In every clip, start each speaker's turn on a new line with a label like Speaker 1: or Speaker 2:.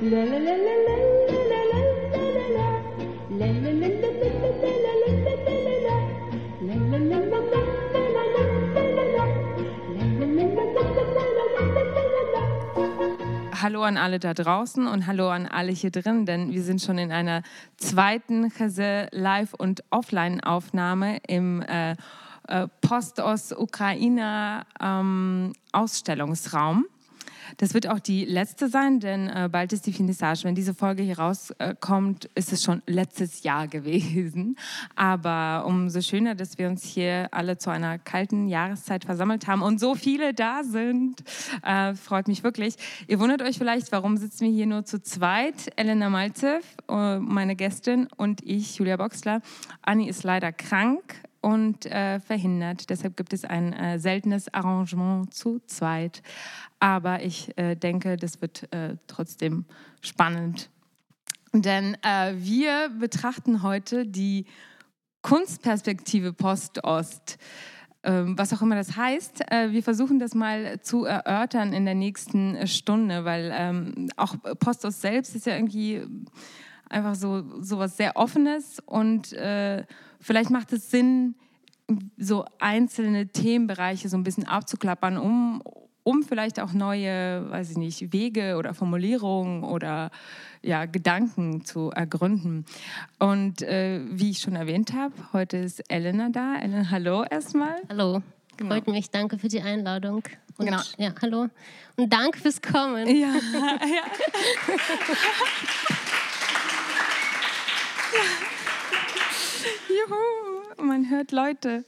Speaker 1: Hallo an alle da draußen und hallo an alle hier drin, denn wir sind schon in einer zweiten Chese Live- und Offline-Aufnahme im äh, äh, Post-Ost-Ukrainer ähm, Ausstellungsraum. Das wird auch die letzte sein, denn äh, bald ist die Finissage. Wenn diese Folge hier rauskommt, ist es schon letztes Jahr gewesen. Aber umso schöner, dass wir uns hier alle zu einer kalten Jahreszeit versammelt haben und so viele da sind. Äh, freut mich wirklich. Ihr wundert euch vielleicht, warum sitzen wir hier nur zu zweit? Elena Malzev, äh, meine Gästin, und ich, Julia Boxler. Anni ist leider krank und äh, verhindert. Deshalb gibt es ein äh, seltenes Arrangement zu zweit. Aber ich äh, denke, das wird äh, trotzdem spannend. Denn äh, wir betrachten heute die Kunstperspektive Post-Ost. Ähm, was auch immer das heißt. Äh, wir versuchen das mal zu erörtern in der nächsten Stunde, weil ähm, auch Post-Ost selbst ist ja irgendwie einfach so, so was sehr Offenes und äh, vielleicht macht es Sinn, so einzelne Themenbereiche so ein bisschen abzuklappern, um, um vielleicht auch neue, weiß ich nicht, Wege oder Formulierungen oder ja, Gedanken zu ergründen. Und äh, wie ich schon erwähnt habe, heute ist Elena da. Elena, hallo erstmal.
Speaker 2: Hallo. Genau. Freut mich, danke für die Einladung. Und, genau. Ja, hallo. Und danke fürs Kommen. Ja, ja.
Speaker 1: Juhu, man hört Leute.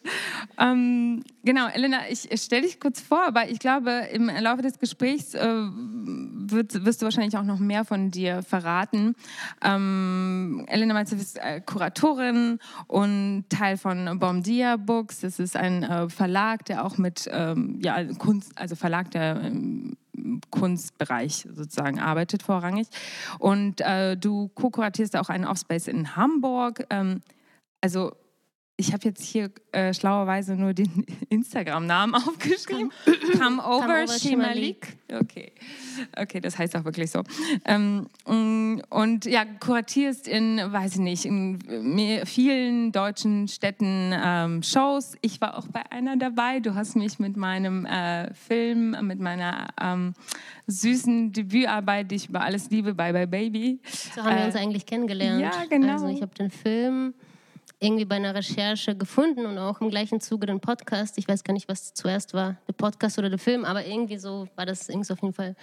Speaker 1: Ähm, genau, Elena, ich stelle dich kurz vor, aber ich glaube, im Laufe des Gesprächs äh, wird, wirst du wahrscheinlich auch noch mehr von dir verraten. Ähm, Elena Malzew ist äh, Kuratorin und Teil von Bomdia Books. Das ist ein äh, Verlag, der auch mit ähm, ja, Kunst, also Verlag, der Kunstbereich sozusagen arbeitet vorrangig. Und äh, du co-kuratierst auch einen Offspace in Hamburg. Ähm, also ich habe jetzt hier äh, schlauerweise nur den Instagram-Namen aufgeschrieben. Come, over, Come over Shimalik. Okay. okay, das heißt auch wirklich so. Ähm, und ja, kuratierst in, weiß ich nicht, in vielen deutschen Städten ähm, Shows. Ich war auch bei einer dabei. Du hast mich mit meinem äh, Film, mit meiner ähm, süßen Debütarbeit, die ich über alles liebe, Bye Bye Baby.
Speaker 2: So haben äh, wir uns eigentlich kennengelernt.
Speaker 1: Ja, genau.
Speaker 2: Also ich habe den Film irgendwie bei einer Recherche gefunden und auch im gleichen Zuge den Podcast. Ich weiß gar nicht, was zuerst war, der Podcast oder der Film, aber irgendwie so war das irgendwie auf jeden Fall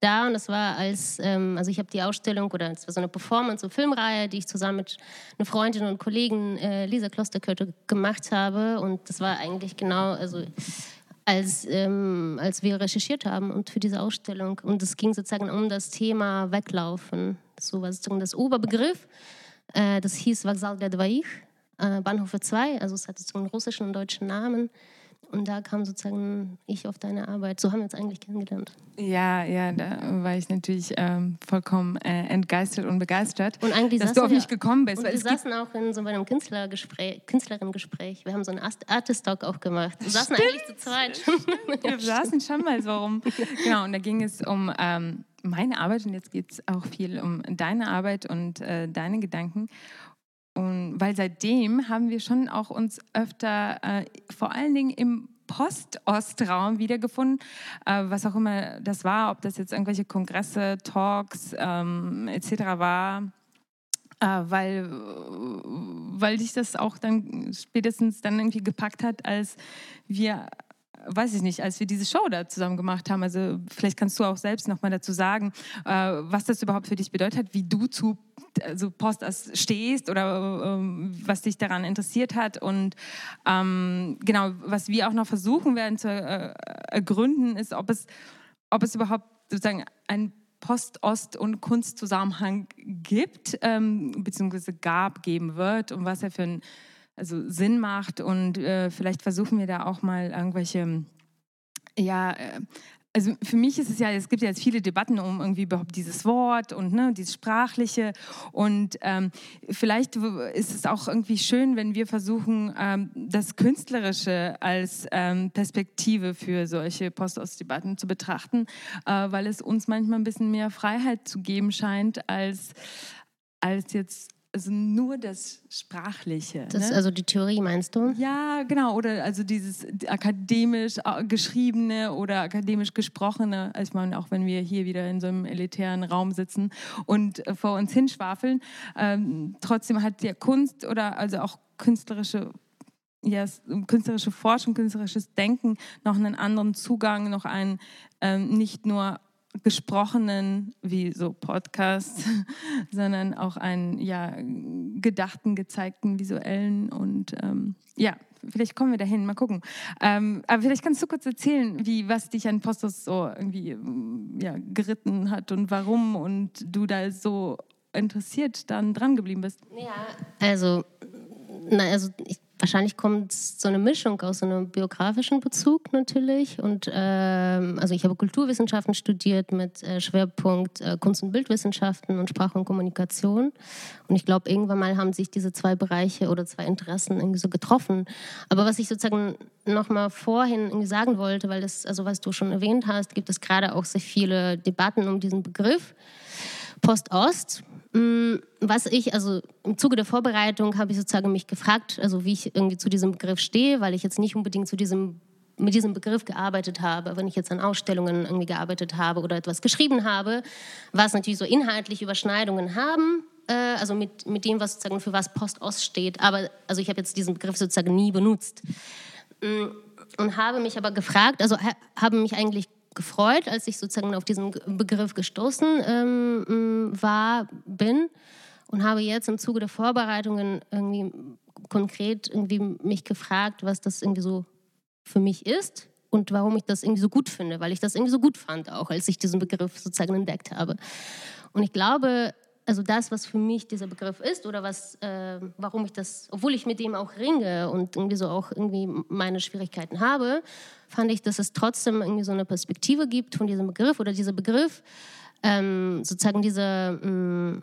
Speaker 2: da. Und das war als, ähm, also ich habe die Ausstellung oder es war so eine Performance, eine Filmreihe, die ich zusammen mit einer Freundin und Kollegen äh, Lisa Klosterkörte gemacht habe. Und das war eigentlich genau, also als, ähm, als wir recherchiert haben und für diese Ausstellung. Und es ging sozusagen um das Thema Weglaufen. So war sozusagen das Oberbegriff. Äh, das hieß Vaxal der Dvaich äh, Bahnhofe 2, also es hatte so einen russischen und deutschen Namen. Und da kam sozusagen ich auf deine Arbeit. So haben wir uns eigentlich kennengelernt.
Speaker 1: Ja, ja, da war ich natürlich ähm, vollkommen äh, entgeistert und begeistert,
Speaker 2: und eigentlich
Speaker 1: dass du auf mich gekommen bist.
Speaker 2: Und wir saßen auch in so einem Künstlergespräch, Künstlerinnengespräch. Wir haben so einen Artist-Talk auch gemacht. Wir saßen Stimmt. eigentlich zu zweit.
Speaker 1: wir saßen schon mal so rum. Genau, und da ging es um ähm, meine Arbeit und jetzt geht es auch viel um deine Arbeit und äh, deine Gedanken. Und weil seitdem haben wir schon auch uns öfter, äh, vor allen Dingen im Post-Ostraum wiedergefunden, äh, was auch immer das war, ob das jetzt irgendwelche Kongresse, Talks ähm, etc. war. Äh, weil, weil dich das auch dann spätestens dann irgendwie gepackt hat, als wir weiß ich nicht, als wir diese Show da zusammen gemacht haben. Also vielleicht kannst du auch selbst noch mal dazu sagen, äh, was das überhaupt für dich bedeutet wie du zu also Post stehst oder ähm, was dich daran interessiert hat und ähm, genau, was wir auch noch versuchen werden zu äh, ergründen, ist, ob es, ob es überhaupt sozusagen ein Post-Ost- und Kunstzusammenhang gibt, ähm, beziehungsweise gab, geben wird und was er für ein also Sinn macht. Und äh, vielleicht versuchen wir da auch mal irgendwelche ja, äh, also für mich ist es ja, es gibt ja jetzt viele Debatten um irgendwie überhaupt dieses Wort und ne, dieses Sprachliche. Und ähm, vielleicht ist es auch irgendwie schön, wenn wir versuchen, ähm, das Künstlerische als ähm, Perspektive für solche Postostdebatten zu betrachten, äh, weil es uns manchmal ein bisschen mehr Freiheit zu geben scheint, als, als jetzt also nur das Sprachliche.
Speaker 2: Das
Speaker 1: ne?
Speaker 2: also die Theorie meinst du?
Speaker 1: Ja, genau. Oder also dieses akademisch geschriebene oder akademisch gesprochene, als man auch wenn wir hier wieder in so einem elitären Raum sitzen und äh, vor uns hinschwafeln. Ähm, trotzdem hat der Kunst oder also auch künstlerische ja, künstlerische Forschung, künstlerisches Denken noch einen anderen Zugang, noch einen ähm, nicht nur gesprochenen, wie so Podcasts, sondern auch einen ja, gedachten, gezeigten, visuellen und ähm, ja, vielleicht kommen wir dahin, mal gucken. Ähm, aber vielleicht kannst du kurz erzählen, wie, was dich an Postos so irgendwie ja, geritten hat und warum und du da so interessiert dann dran geblieben bist.
Speaker 2: Ja, also, na, also ich Wahrscheinlich kommt so eine Mischung aus einem biografischen Bezug natürlich. Und ähm, also ich habe Kulturwissenschaften studiert mit äh, Schwerpunkt äh, Kunst- und Bildwissenschaften und Sprache und Kommunikation. Und ich glaube, irgendwann mal haben sich diese zwei Bereiche oder zwei Interessen irgendwie so getroffen. Aber was ich sozusagen noch mal vorhin irgendwie sagen wollte, weil das, also was du schon erwähnt hast, gibt es gerade auch sehr viele Debatten um diesen Begriff Post-Ost. Mm, was ich, also im Zuge der Vorbereitung habe ich sozusagen mich gefragt, also wie ich irgendwie zu diesem Begriff stehe, weil ich jetzt nicht unbedingt zu diesem mit diesem Begriff gearbeitet habe, wenn ich jetzt an Ausstellungen irgendwie gearbeitet habe oder etwas geschrieben habe, was natürlich so inhaltlich Überschneidungen haben, äh, also mit, mit dem, was sozusagen für was Post-Ost steht. Aber also ich habe jetzt diesen Begriff sozusagen nie benutzt. Mm, und habe mich aber gefragt, also habe mich eigentlich gefreut, als ich sozusagen auf diesen Begriff gestoßen ähm, war, bin und habe jetzt im Zuge der Vorbereitungen irgendwie konkret irgendwie mich gefragt, was das irgendwie so für mich ist und warum ich das irgendwie so gut finde, weil ich das irgendwie so gut fand, auch als ich diesen Begriff sozusagen entdeckt habe. Und ich glaube, also das, was für mich dieser Begriff ist oder was, äh, warum ich das, obwohl ich mit dem auch ringe und irgendwie so auch irgendwie meine Schwierigkeiten habe, fand ich, dass es trotzdem irgendwie so eine Perspektive gibt von diesem Begriff oder dieser Begriff ähm, sozusagen diese mh,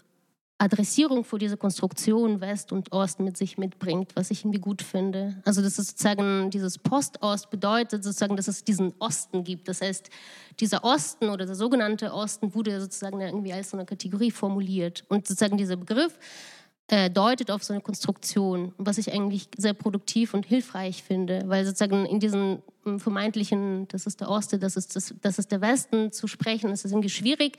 Speaker 2: Adressierung vor dieser Konstruktion West und Ost mit sich mitbringt, was ich irgendwie gut finde. Also das ist sozusagen dieses Post-Ost bedeutet sozusagen, dass es diesen Osten gibt. Das heißt, dieser Osten oder der sogenannte Osten wurde sozusagen irgendwie als so eine Kategorie formuliert. Und sozusagen dieser Begriff äh, deutet auf so eine Konstruktion, was ich eigentlich sehr produktiv und hilfreich finde, weil sozusagen in diesen hm, vermeintlichen, das ist der Osten, das ist, das, das ist der Westen zu sprechen, ist es irgendwie schwierig.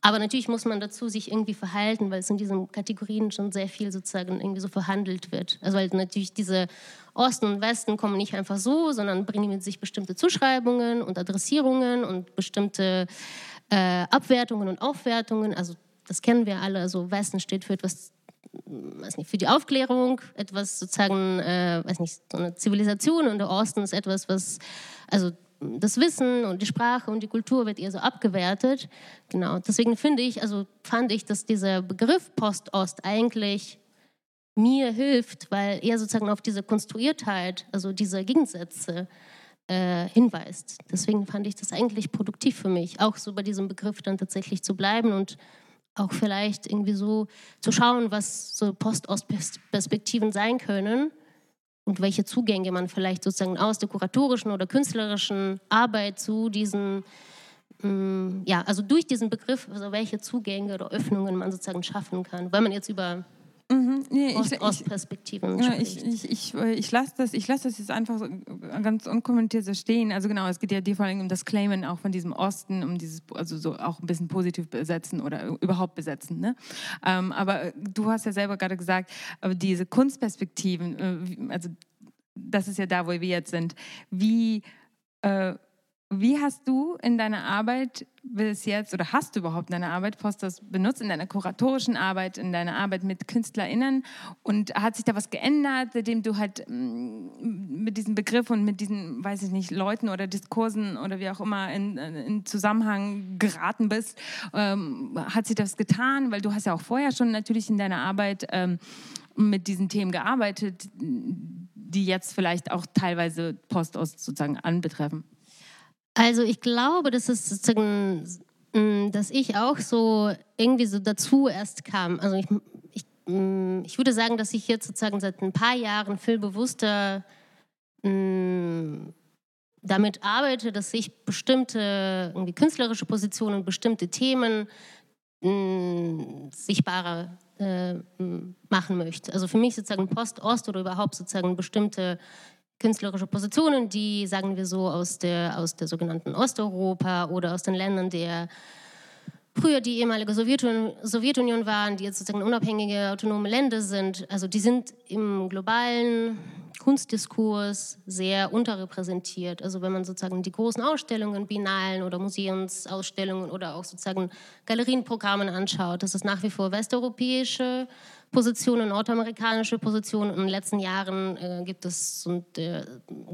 Speaker 2: Aber natürlich muss man dazu sich irgendwie verhalten, weil es in diesen Kategorien schon sehr viel sozusagen irgendwie so verhandelt wird. Also weil natürlich diese Osten und Westen kommen nicht einfach so, sondern bringen mit sich bestimmte Zuschreibungen und Adressierungen und bestimmte äh, Abwertungen und Aufwertungen. Also das kennen wir alle. Also Westen steht für etwas weiß nicht, für die Aufklärung, etwas sozusagen, äh, weiß nicht, so eine Zivilisation und der Osten ist etwas, was, also das Wissen und die Sprache und die Kultur wird eher so abgewertet. Genau. Deswegen finde ich, also fand ich, dass dieser Begriff Post-Ost eigentlich mir hilft, weil er sozusagen auf diese Konstruiertheit, also diese Gegensätze äh, hinweist. Deswegen fand ich das eigentlich produktiv für mich, auch so bei diesem Begriff dann tatsächlich zu bleiben und auch vielleicht irgendwie so zu schauen, was so Post-Ost-Perspektiven sein können und welche Zugänge man vielleicht sozusagen aus der kuratorischen oder künstlerischen Arbeit zu diesen, mm, ja, also durch diesen Begriff, also welche Zugänge oder Öffnungen man sozusagen schaffen kann, weil man jetzt über Mhm, nee, Ost Ostperspektiven
Speaker 1: ja, ich, ich, ich, ich lasse das, lass das jetzt einfach so ganz unkommentiert so stehen. Also genau, es geht ja dir vor allem um das Claimen auch von diesem Osten, um dieses, also so auch ein bisschen positiv besetzen oder überhaupt besetzen. Ne? Ähm, aber du hast ja selber gerade gesagt, aber diese Kunstperspektiven, äh, also das ist ja da, wo wir jetzt sind. Wie äh, wie hast du in deiner Arbeit bis jetzt oder hast du überhaupt in deiner Arbeit Posters benutzt, in deiner kuratorischen Arbeit, in deiner Arbeit mit KünstlerInnen? Und hat sich da was geändert, seitdem du halt mm, mit diesem Begriff und mit diesen, weiß ich nicht, Leuten oder Diskursen oder wie auch immer in, in Zusammenhang geraten bist? Ähm, hat sich das getan? Weil du hast ja auch vorher schon natürlich in deiner Arbeit ähm, mit diesen Themen gearbeitet, die jetzt vielleicht auch teilweise Postost sozusagen anbetreffen.
Speaker 2: Also ich glaube, dass es sozusagen, mm, dass ich auch so irgendwie so dazu erst kam. Also ich, ich, mm, ich würde sagen, dass ich jetzt sozusagen seit ein paar Jahren viel bewusster mm, damit arbeite, dass ich bestimmte irgendwie künstlerische Positionen, bestimmte Themen mh, sichtbarer äh, machen möchte. Also für mich sozusagen Post-Ost oder überhaupt sozusagen bestimmte künstlerische Positionen, die, sagen wir so, aus der, aus der sogenannten Osteuropa oder aus den Ländern der früher die ehemalige Sowjetunion, waren, die jetzt sozusagen unabhängige, autonome Länder sind. Also die sind im globalen Kunstdiskurs sehr unterrepräsentiert. Also wenn man sozusagen die großen Ausstellungen, Biennalen oder Museumsausstellungen oder auch sozusagen Galerienprogramme anschaut, das ist nach wie vor westeuropäische Positionen, nordamerikanische Positionen. In den letzten Jahren äh, gibt es und, äh,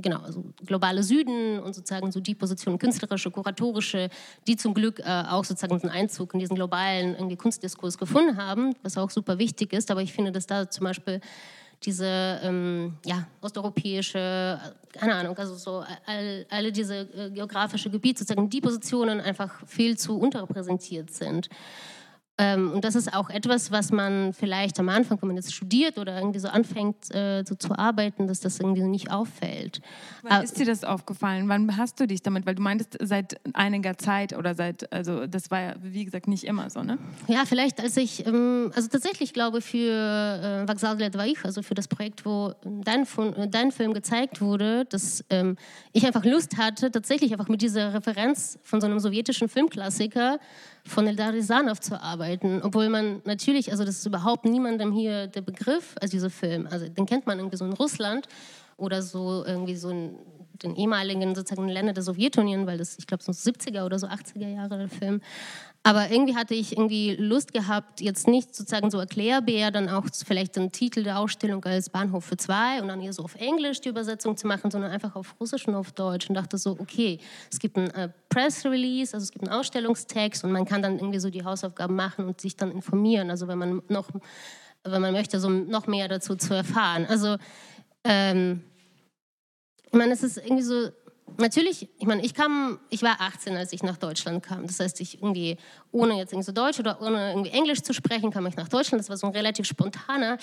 Speaker 2: genau, also globale Süden und sozusagen so die Positionen, künstlerische, kuratorische, die zum Glück äh, auch sozusagen einen Einzug in diesen globalen irgendwie Kunstdiskurs gefunden haben, was auch super wichtig ist. Aber ich finde, dass da zum Beispiel diese ähm, ja, osteuropäische, keine Ahnung, also so all, alle diese äh, geografische Gebiete, sozusagen die Positionen einfach viel zu unterrepräsentiert sind. Ähm, und das ist auch etwas, was man vielleicht am Anfang, wenn man jetzt studiert oder irgendwie so anfängt äh, so zu arbeiten, dass das irgendwie nicht auffällt.
Speaker 1: Wann ist dir das aufgefallen? Wann hast du dich damit? Weil du meintest seit einiger Zeit oder seit, also das war ja wie gesagt nicht immer so, ne?
Speaker 2: Ja, vielleicht als ich, ähm, also tatsächlich glaube für äh, Vaxal Dvaich, also für das Projekt, wo dein, dein Film gezeigt wurde, dass ähm, ich einfach Lust hatte, tatsächlich einfach mit dieser Referenz von so einem sowjetischen Filmklassiker von Eldar Risanov zu arbeiten, obwohl man natürlich, also das ist überhaupt niemandem hier der Begriff, also dieser Film, also den kennt man irgendwie so in Russland oder so irgendwie so in den ehemaligen sozusagen Ländern der Sowjetunion, weil das, ich glaube, so 70er oder so 80er Jahre der Film. Aber irgendwie hatte ich irgendwie Lust gehabt, jetzt nicht sozusagen so erklärbär, dann auch vielleicht den Titel der Ausstellung als Bahnhof für zwei und dann hier so auf Englisch die Übersetzung zu machen, sondern einfach auf Russisch und auf Deutsch und dachte so, okay, es gibt ein äh, Press Release, also es gibt einen Ausstellungstext und man kann dann irgendwie so die Hausaufgaben machen und sich dann informieren, also wenn man noch, wenn man möchte, so noch mehr dazu zu erfahren. Also ähm, ich meine, es ist irgendwie so natürlich, ich meine, ich kam, ich war 18, als ich nach Deutschland kam. Das heißt, ich irgendwie, ohne jetzt irgendwie so Deutsch oder ohne irgendwie Englisch zu sprechen, kam ich nach Deutschland. Das war so ein relativ spontaner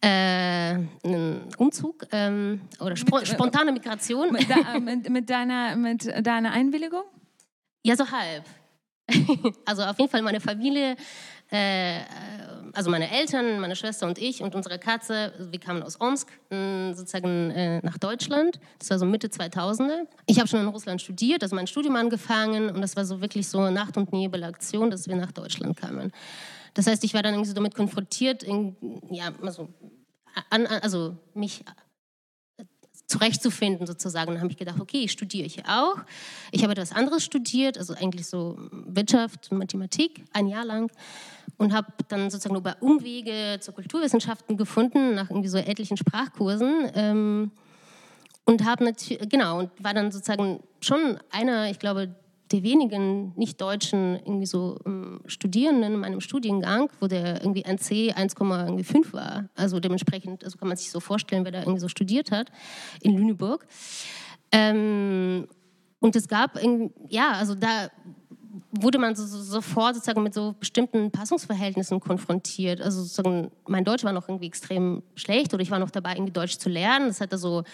Speaker 2: äh, Umzug ähm, oder spo äh, spontane Migration.
Speaker 1: Mit, da, mit, mit, deiner, mit deiner Einwilligung?
Speaker 2: Ja, so halb. also auf jeden Fall meine Familie äh, also meine Eltern, meine Schwester und ich und unsere Katze, wir kamen aus Omsk sozusagen äh, nach Deutschland. Das war so Mitte 2000er. Ich habe schon in Russland studiert, also mein Studium angefangen und das war so wirklich so Nacht- und Nebelaktion, dass wir nach Deutschland kamen. Das heißt, ich war dann irgendwie so damit konfrontiert, in, ja, also, an, also mich zurechtzufinden sozusagen. Dann habe ich gedacht, okay, ich studiere hier auch. Ich habe etwas anderes studiert, also eigentlich so Wirtschaft, Mathematik, ein Jahr lang und habe dann sozusagen über Umwege zur Kulturwissenschaften gefunden, nach irgendwie so etlichen Sprachkursen. Ähm, und habe natürlich, genau, und war dann sozusagen schon einer, ich glaube, der wenigen nicht-deutschen irgendwie so um, Studierenden in meinem Studiengang, wo der irgendwie ein C 1,5 war. Also dementsprechend, also kann man sich so vorstellen, wer da irgendwie so studiert hat in Lüneburg. Ähm, und es gab, ja, also da wurde man so, so, sofort sozusagen mit so bestimmten Passungsverhältnissen konfrontiert. Also sozusagen, mein Deutsch war noch irgendwie extrem schlecht oder ich war noch dabei, irgendwie Deutsch zu lernen. Das hatte so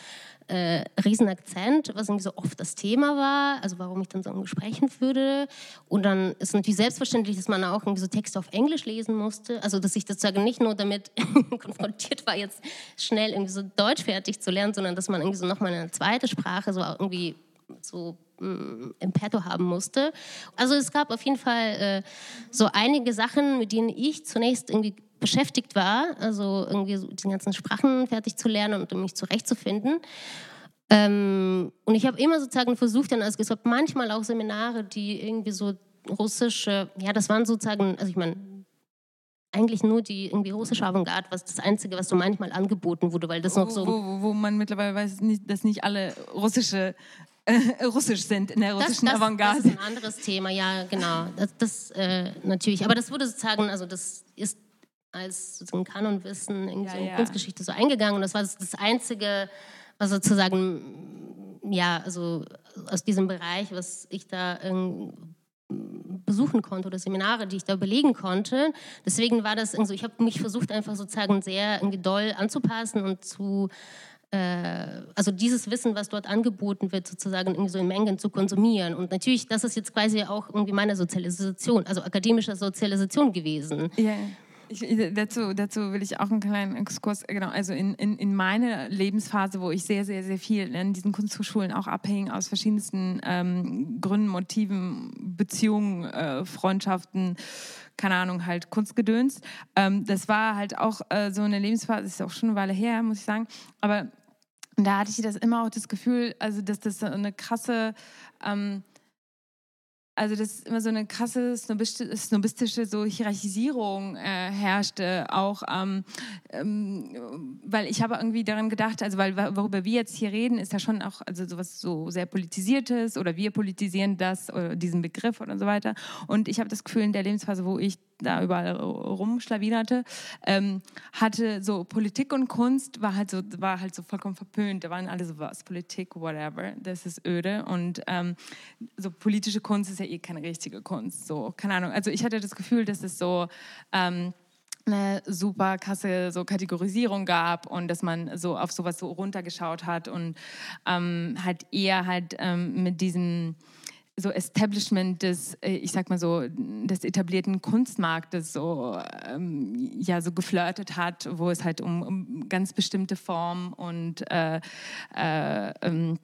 Speaker 2: äh, riesen Akzent, was irgendwie so oft das Thema war, also warum ich dann so sprechen würde. Und dann ist natürlich selbstverständlich, dass man auch irgendwie so Texte auf Englisch lesen musste. Also dass ich sozusagen nicht nur damit konfrontiert war, jetzt schnell irgendwie so Deutsch fertig zu lernen, sondern dass man irgendwie so nochmal eine zweite Sprache so irgendwie so im Petto haben musste. Also es gab auf jeden Fall äh, so einige Sachen, mit denen ich zunächst irgendwie beschäftigt war, also irgendwie so die ganzen Sprachen fertig zu lernen und um mich zurechtzufinden. Ähm, und ich habe immer sozusagen versucht, dann, also es gab manchmal auch Seminare, die irgendwie so russische, ja, das waren sozusagen, also ich meine, eigentlich nur die irgendwie russische Avantgarde, was das Einzige, was so manchmal angeboten wurde, weil das noch so...
Speaker 1: Wo, wo man mittlerweile weiß, dass nicht alle russische äh, russisch sind in der russischen
Speaker 2: das, das,
Speaker 1: Avantgarde.
Speaker 2: Das ist ein anderes Thema, ja, genau. Das, das äh, natürlich. Aber das wurde sozusagen, also das ist als sozusagen Kanonwissen in ja, so ja. Kunstgeschichte so eingegangen und das war das, Einzige, was sozusagen, ja, also aus diesem Bereich, was ich da besuchen konnte oder Seminare, die ich da belegen konnte. Deswegen war das irgendwie, ich habe mich versucht einfach sozusagen sehr irgendwie doll anzupassen und zu also dieses Wissen, was dort angeboten wird, sozusagen irgendwie so in Mengen zu konsumieren. Und natürlich, das ist jetzt quasi auch irgendwie meine Sozialisation, also akademische Sozialisation gewesen.
Speaker 1: Yeah. Ich, dazu, dazu will ich auch einen kleinen Exkurs, genau, also in, in, in meine Lebensphase, wo ich sehr, sehr, sehr viel in diesen Kunsthochschulen auch abhängen aus verschiedensten ähm, Gründen, Motiven, Beziehungen, äh, Freundschaften, keine Ahnung, halt Kunstgedöns. Ähm, das war halt auch äh, so eine Lebensphase, das ist auch schon eine Weile her, muss ich sagen, aber da hatte ich das immer auch das Gefühl, also dass das so eine krasse ähm, also dass immer so eine krasse snobistische so Hierarchisierung äh, herrschte, auch ähm, ähm, weil ich habe irgendwie daran gedacht, also weil worüber wir jetzt hier reden, ist ja schon auch also sowas so sehr politisiertes oder wir politisieren das oder diesen Begriff oder so weiter. Und ich habe das Gefühl in der Lebensphase, wo ich da überall rumschlawinerte, ähm, hatte so Politik und Kunst war halt so war halt so vollkommen verpönt. Da waren alle so was Politik, whatever, das ist öde und ähm, so politische Kunst ist ja eh keine richtige Kunst. So keine Ahnung. Also ich hatte das Gefühl, dass es so ähm, eine super krasse so Kategorisierung gab und dass man so auf sowas so runtergeschaut hat und ähm, halt eher halt ähm, mit diesem so Establishment des, äh, ich sag mal so, des etablierten Kunstmarktes so, ähm, ja, so geflirtet hat, wo es halt um, um ganz bestimmte Formen und äh, äh, ähm,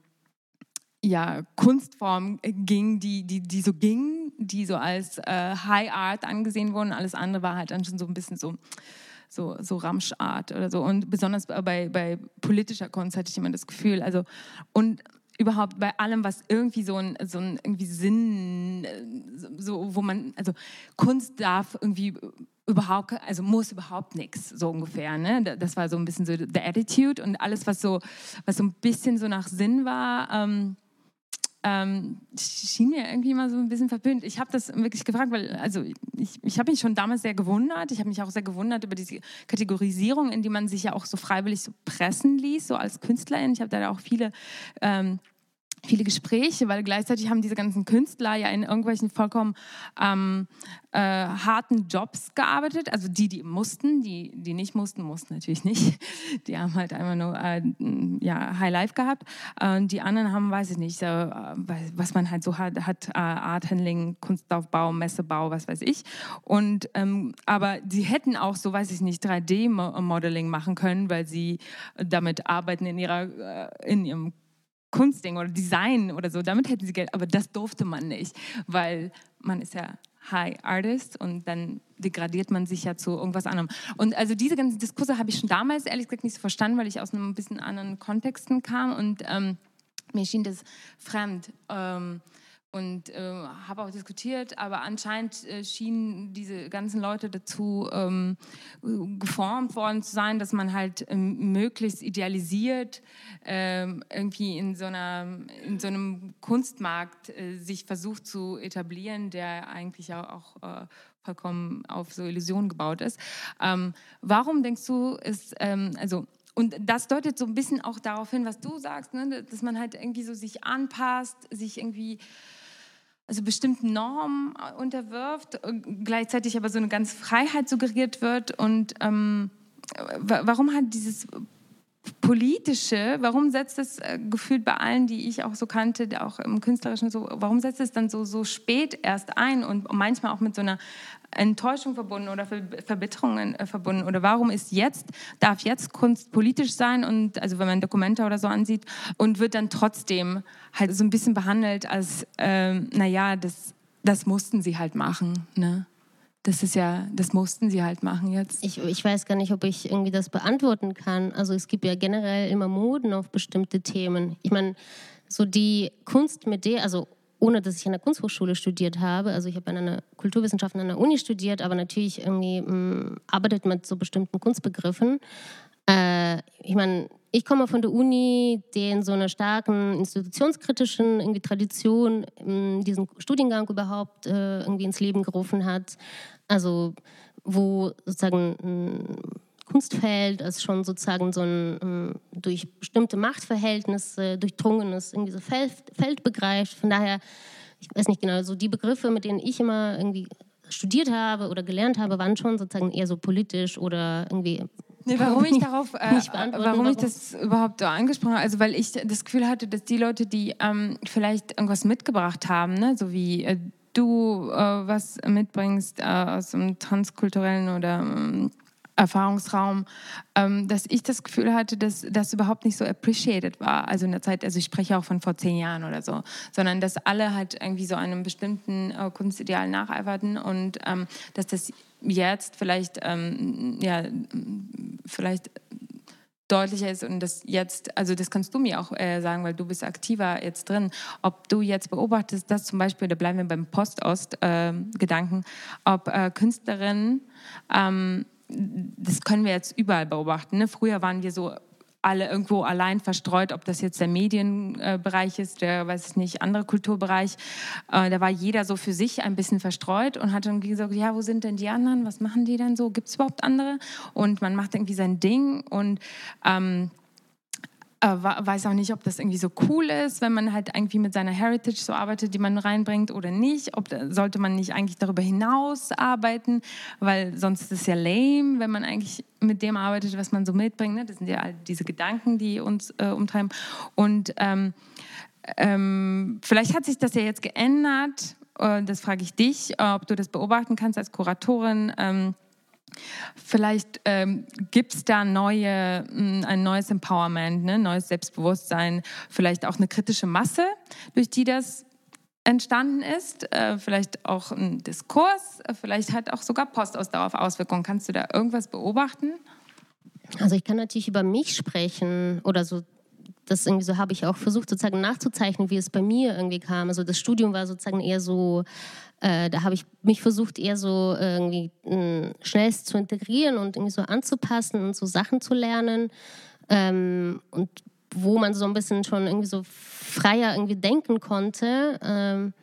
Speaker 1: ja, Kunstformen ging, die, die, die so gingen, die so als äh, High Art angesehen wurden. Alles andere war halt dann schon so ein bisschen so so, so Ramschart oder so. Und besonders bei, bei politischer Kunst hatte ich immer das Gefühl, also und überhaupt bei allem, was irgendwie so ein, so ein irgendwie Sinn, so, wo man, also Kunst darf irgendwie überhaupt, also muss überhaupt nichts, so ungefähr. Ne? Das war so ein bisschen so the attitude und alles, was so, was so ein bisschen so nach Sinn war, ähm, ähm, schien mir irgendwie mal so ein bisschen verpönt. Ich habe das wirklich gefragt, weil also ich, ich habe mich schon damals sehr gewundert. Ich habe mich auch sehr gewundert über diese Kategorisierung, in die man sich ja auch so freiwillig so pressen ließ, so als Künstlerin. Ich habe da auch viele ähm, viele Gespräche, weil gleichzeitig haben diese ganzen Künstler ja in irgendwelchen vollkommen ähm, äh, harten Jobs gearbeitet. Also die, die mussten, die, die nicht mussten, mussten natürlich nicht. Die haben halt einfach nur äh, ja, High Life gehabt. Und die anderen haben, weiß ich nicht, so, äh, was man halt so hat, hat äh, Art Handling, Kunstaufbau, Messebau, was weiß ich. Und ähm, aber sie hätten auch so, weiß ich nicht, 3D-Modeling machen können, weil sie damit arbeiten in ihrer äh, in ihrem Kunstding oder Design oder so, damit hätten sie Geld, aber das durfte man nicht, weil man ist ja High Artist und dann degradiert man sich ja zu irgendwas anderem. Und also diese ganzen Diskurse habe ich schon damals ehrlich gesagt nicht so verstanden, weil ich aus einem bisschen anderen Kontexten kam und ähm, mir schien das fremd. Ähm, und äh, habe auch diskutiert, aber anscheinend äh, schienen diese ganzen Leute dazu ähm, geformt worden zu sein, dass man halt ähm, möglichst idealisiert ähm, irgendwie in so, einer, in so einem Kunstmarkt äh, sich versucht zu etablieren, der eigentlich auch, auch äh, vollkommen auf so Illusionen gebaut ist. Ähm, warum denkst du, ist, ähm, also und das deutet so ein bisschen auch darauf hin, was du sagst, ne? dass man halt irgendwie so sich anpasst, sich irgendwie also bestimmten Normen äh, unterwirft, äh, gleichzeitig aber so eine ganz Freiheit suggeriert wird. Und ähm, warum hat dieses politische, warum setzt es äh, gefühlt bei allen, die ich auch so kannte, auch im künstlerischen so, warum setzt es dann so so spät erst ein und manchmal auch mit so einer Enttäuschung verbunden oder Verbitterungen äh, verbunden? Oder warum ist jetzt, darf jetzt Kunst politisch sein und also wenn man Dokumente oder so ansieht und wird dann trotzdem halt so ein bisschen behandelt als, ähm, naja, das, das mussten sie halt machen. Ne? Das ist ja, das mussten sie halt machen jetzt.
Speaker 2: Ich, ich weiß gar nicht, ob ich irgendwie das beantworten kann. Also es gibt ja generell immer Moden auf bestimmte Themen. Ich meine, so die Kunst mit der, also ohne dass ich an der Kunsthochschule studiert habe. Also ich habe an einer Kulturwissenschaften an der Uni studiert, aber natürlich irgendwie mh, mm, arbeitet mit so bestimmten Kunstbegriffen. Äh, ich meine, ich komme von der Uni, die in so einer starken institutionskritischen irgendwie Tradition mh, diesen Studiengang überhaupt äh, irgendwie ins Leben gerufen hat. Also wo sozusagen mh, Kunstfeld als schon sozusagen so ein ähm, durch bestimmte Machtverhältnisse durchdrungenes irgendwie so Feld, Feld begreift. Von daher, ich weiß nicht genau, so die Begriffe, mit denen ich immer irgendwie studiert habe oder gelernt habe, waren schon sozusagen eher so politisch oder irgendwie
Speaker 1: Nee, warum ich darauf, äh, warum, ich das überhaupt so angesprochen habe, also weil ich das Gefühl hatte, dass die Leute, die ähm, vielleicht irgendwas mitgebracht haben, ne, so wie äh, du äh, was mitbringst äh, aus einem transkulturellen oder ähm, Erfahrungsraum, ähm, dass ich das Gefühl hatte, dass das überhaupt nicht so appreciated war. Also in der Zeit, also ich spreche auch von vor zehn Jahren oder so, sondern dass alle halt irgendwie so einem bestimmten äh, Kunstideal nacheiferten und ähm, dass das jetzt vielleicht, ähm, ja, vielleicht deutlicher ist und das jetzt, also das kannst du mir auch äh, sagen, weil du bist aktiver jetzt drin, ob du jetzt beobachtest, dass zum Beispiel, da bleiben wir beim Postost-Gedanken, äh, ob äh, Künstlerinnen, ähm, das können wir jetzt überall beobachten. Ne? Früher waren wir so alle irgendwo allein verstreut, ob das jetzt der Medienbereich ist, der, weiß ich nicht, andere Kulturbereich. Äh, da war jeder so für sich ein bisschen verstreut und hat irgendwie gesagt, ja, wo sind denn die anderen? Was machen die denn so? Gibt es überhaupt andere? Und man macht irgendwie sein Ding und ähm, äh, weiß auch nicht, ob das irgendwie so cool ist, wenn man halt irgendwie mit seiner Heritage so arbeitet, die man reinbringt oder nicht. Ob sollte man nicht eigentlich darüber hinaus arbeiten, weil sonst ist es ja lame, wenn man eigentlich mit dem arbeitet, was man so mitbringt. Ne? Das sind ja all diese Gedanken, die uns äh, umtreiben. Und ähm, ähm, vielleicht hat sich das ja jetzt geändert. Äh, das frage ich dich, ob du das beobachten kannst als Kuratorin. Ähm, Vielleicht ähm, gibt es da neue, hm, ein neues Empowerment, ne, neues Selbstbewusstsein, vielleicht auch eine kritische Masse, durch die das entstanden ist, äh, vielleicht auch ein Diskurs, äh, vielleicht hat auch sogar Post aus darauf Auswirkungen. Kannst du da irgendwas beobachten?
Speaker 2: Also ich kann natürlich über mich sprechen oder so das irgendwie so habe ich auch versucht sozusagen nachzuzeichnen, wie es bei mir irgendwie kam. Also das Studium war sozusagen eher so äh, da habe ich mich versucht, eher so irgendwie äh, schnellst zu integrieren und irgendwie so anzupassen und so Sachen zu lernen. Ähm, und wo man so ein bisschen schon irgendwie so freier irgendwie denken konnte. Ähm,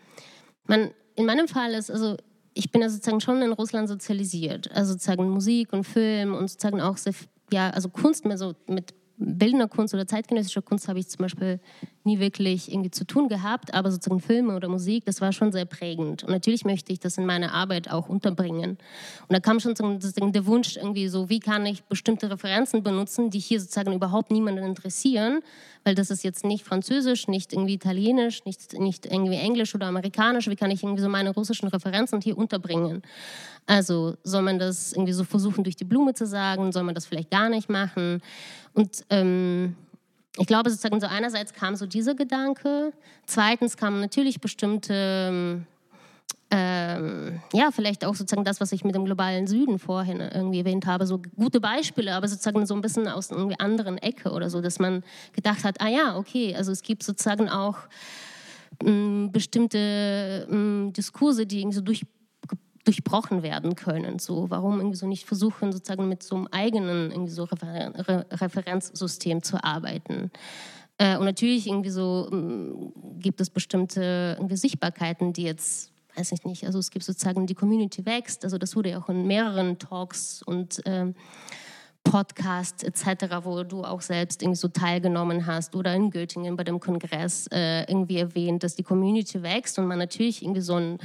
Speaker 2: man, in meinem Fall ist, also ich bin ja sozusagen schon in Russland sozialisiert. Also sozusagen Musik und Film und sozusagen auch sehr, ja, also Kunst mehr so mit bildender Kunst oder zeitgenössischer Kunst habe ich zum Beispiel nie wirklich irgendwie zu tun gehabt, aber sozusagen Filme oder Musik, das war schon sehr prägend. Und natürlich möchte ich das in meiner Arbeit auch unterbringen. Und da kam schon sozusagen der Wunsch irgendwie so, wie kann ich bestimmte Referenzen benutzen, die hier sozusagen überhaupt niemanden interessieren, weil das ist jetzt nicht Französisch, nicht irgendwie Italienisch, nicht, nicht irgendwie Englisch oder Amerikanisch. Wie kann ich irgendwie so meine russischen Referenzen hier unterbringen? Also soll man das irgendwie so versuchen, durch die Blume zu sagen? Soll man das vielleicht gar nicht machen? Und ähm, ich glaube sozusagen so einerseits kam so dieser Gedanke, zweitens kamen natürlich bestimmte, ähm, ja, vielleicht auch sozusagen das, was ich mit dem globalen Süden vorhin irgendwie erwähnt habe, so gute Beispiele, aber sozusagen so ein bisschen aus einer anderen Ecke oder so, dass man gedacht hat, ah ja, okay, also es gibt sozusagen auch ähm, bestimmte ähm, Diskurse, die irgendwie so durch durchbrochen werden können. So, warum irgendwie so nicht versuchen, sozusagen mit so einem eigenen irgendwie so Referen Re Referenzsystem zu arbeiten? Äh, und natürlich irgendwie so äh, gibt es bestimmte irgendwie Sichtbarkeiten, die jetzt weiß ich nicht, also es gibt sozusagen die Community wächst, also das wurde ja auch in mehreren Talks und äh, Podcasts etc., wo du auch selbst irgendwie so teilgenommen hast oder in Göttingen bei dem Kongress äh, irgendwie erwähnt, dass die Community wächst und man natürlich irgendwie so ein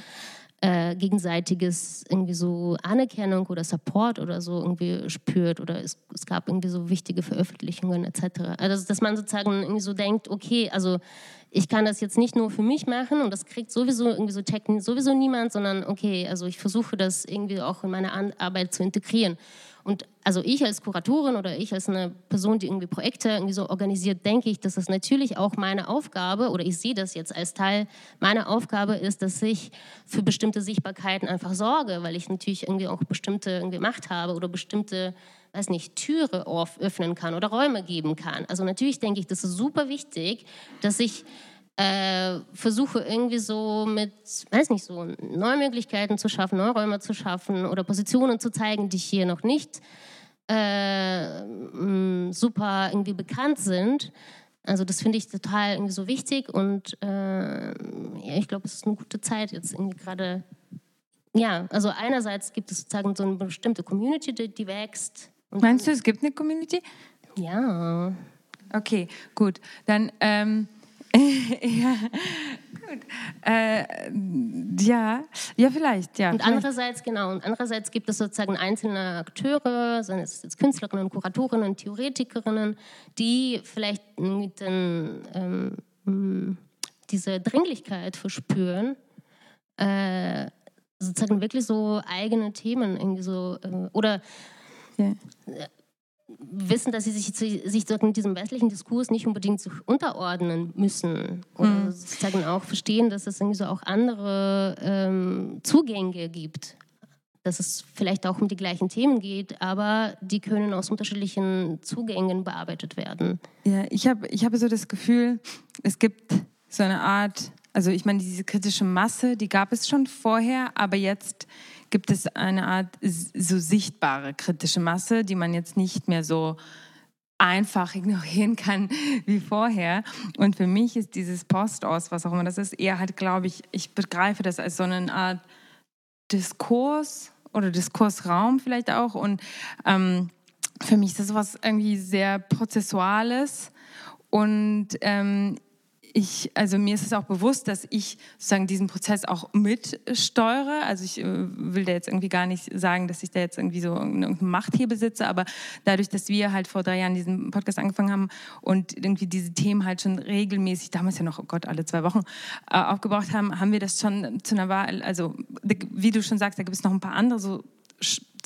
Speaker 2: äh, gegenseitiges irgendwie so Anerkennung oder Support oder so irgendwie spürt oder es, es gab irgendwie so wichtige Veröffentlichungen etc. Also dass man sozusagen irgendwie so denkt, okay, also ich kann das jetzt nicht nur für mich machen und das kriegt sowieso irgendwie so checken sowieso niemand, sondern okay, also ich versuche das irgendwie auch in meine Arbeit zu integrieren. Und also ich als Kuratorin oder ich als eine Person, die irgendwie Projekte irgendwie so organisiert, denke ich, dass das natürlich auch meine Aufgabe oder ich sehe das jetzt als Teil meiner Aufgabe ist, dass ich für bestimmte Sichtbarkeiten einfach sorge, weil ich natürlich irgendwie auch bestimmte irgendwie Macht habe oder bestimmte weiß nicht, Türe öffnen kann oder Räume geben kann. Also natürlich denke ich, das ist super wichtig, dass ich äh, versuche irgendwie so mit, weiß nicht, so neue Möglichkeiten zu schaffen, neue Räume zu schaffen oder Positionen zu zeigen, die hier noch nicht äh, super irgendwie bekannt sind. Also das finde ich total irgendwie so wichtig und äh, ja, ich glaube, es ist eine gute Zeit jetzt irgendwie gerade. Ja, also einerseits gibt es sozusagen so eine bestimmte Community, die, die wächst
Speaker 1: Meinst du, es gibt eine Community?
Speaker 2: Ja.
Speaker 1: Okay, gut. Dann, ähm, ja, gut. Äh, ja, ja, vielleicht, ja.
Speaker 2: Und
Speaker 1: vielleicht.
Speaker 2: andererseits, genau, und andererseits gibt es sozusagen einzelne Akteure, seien es jetzt Künstlerinnen, Kuratorinnen, Theoretikerinnen, die vielleicht mit den, ähm, mh, diese Dringlichkeit verspüren, äh, sozusagen wirklich so eigene Themen irgendwie so, äh, oder
Speaker 1: Ja.
Speaker 2: Wissen, dass sie sich, sich sozusagen diesem westlichen Diskurs nicht unbedingt unterordnen müssen. Oder
Speaker 1: Mhm.
Speaker 2: sozusagen auch verstehen, dass es irgendwie so auch andere ähm, Zugänge gibt. Dass es vielleicht auch um die gleichen Themen geht, aber die können aus unterschiedlichen Zugängen bearbeitet werden.
Speaker 1: Ja, ich habe ich habe so das Gefühl, es gibt so eine Art, also ich meine, diese kritische Masse, die gab es schon vorher, aber jetzt gibt es eine Art so sichtbare kritische Masse, die man jetzt nicht mehr so einfach ignorieren kann wie vorher. Und für mich ist dieses Post-Aus, was auch immer das ist, eher halt, glaube ich, ich begreife das als so eine Art Diskurs oder Diskursraum vielleicht auch. Und ähm, für mich ist das was irgendwie sehr Prozessuales. Und ähm, ich, also mir ist es auch bewusst, dass ich sozusagen diesen Prozess auch mitsteuere. Also ich äh, will da jetzt irgendwie gar nicht sagen, dass ich da jetzt irgendwie so irgendeine Macht hier besitze, aber dadurch, dass wir halt vor drei Jahren diesen Podcast angefangen haben und irgendwie diese Themen halt schon regelmäßig, damals ja noch, oh Gott, alle zwei Wochen äh, aufgebraucht haben, haben wir das schon zu einer Wahl, also wie du schon sagst, da gibt es noch ein paar andere so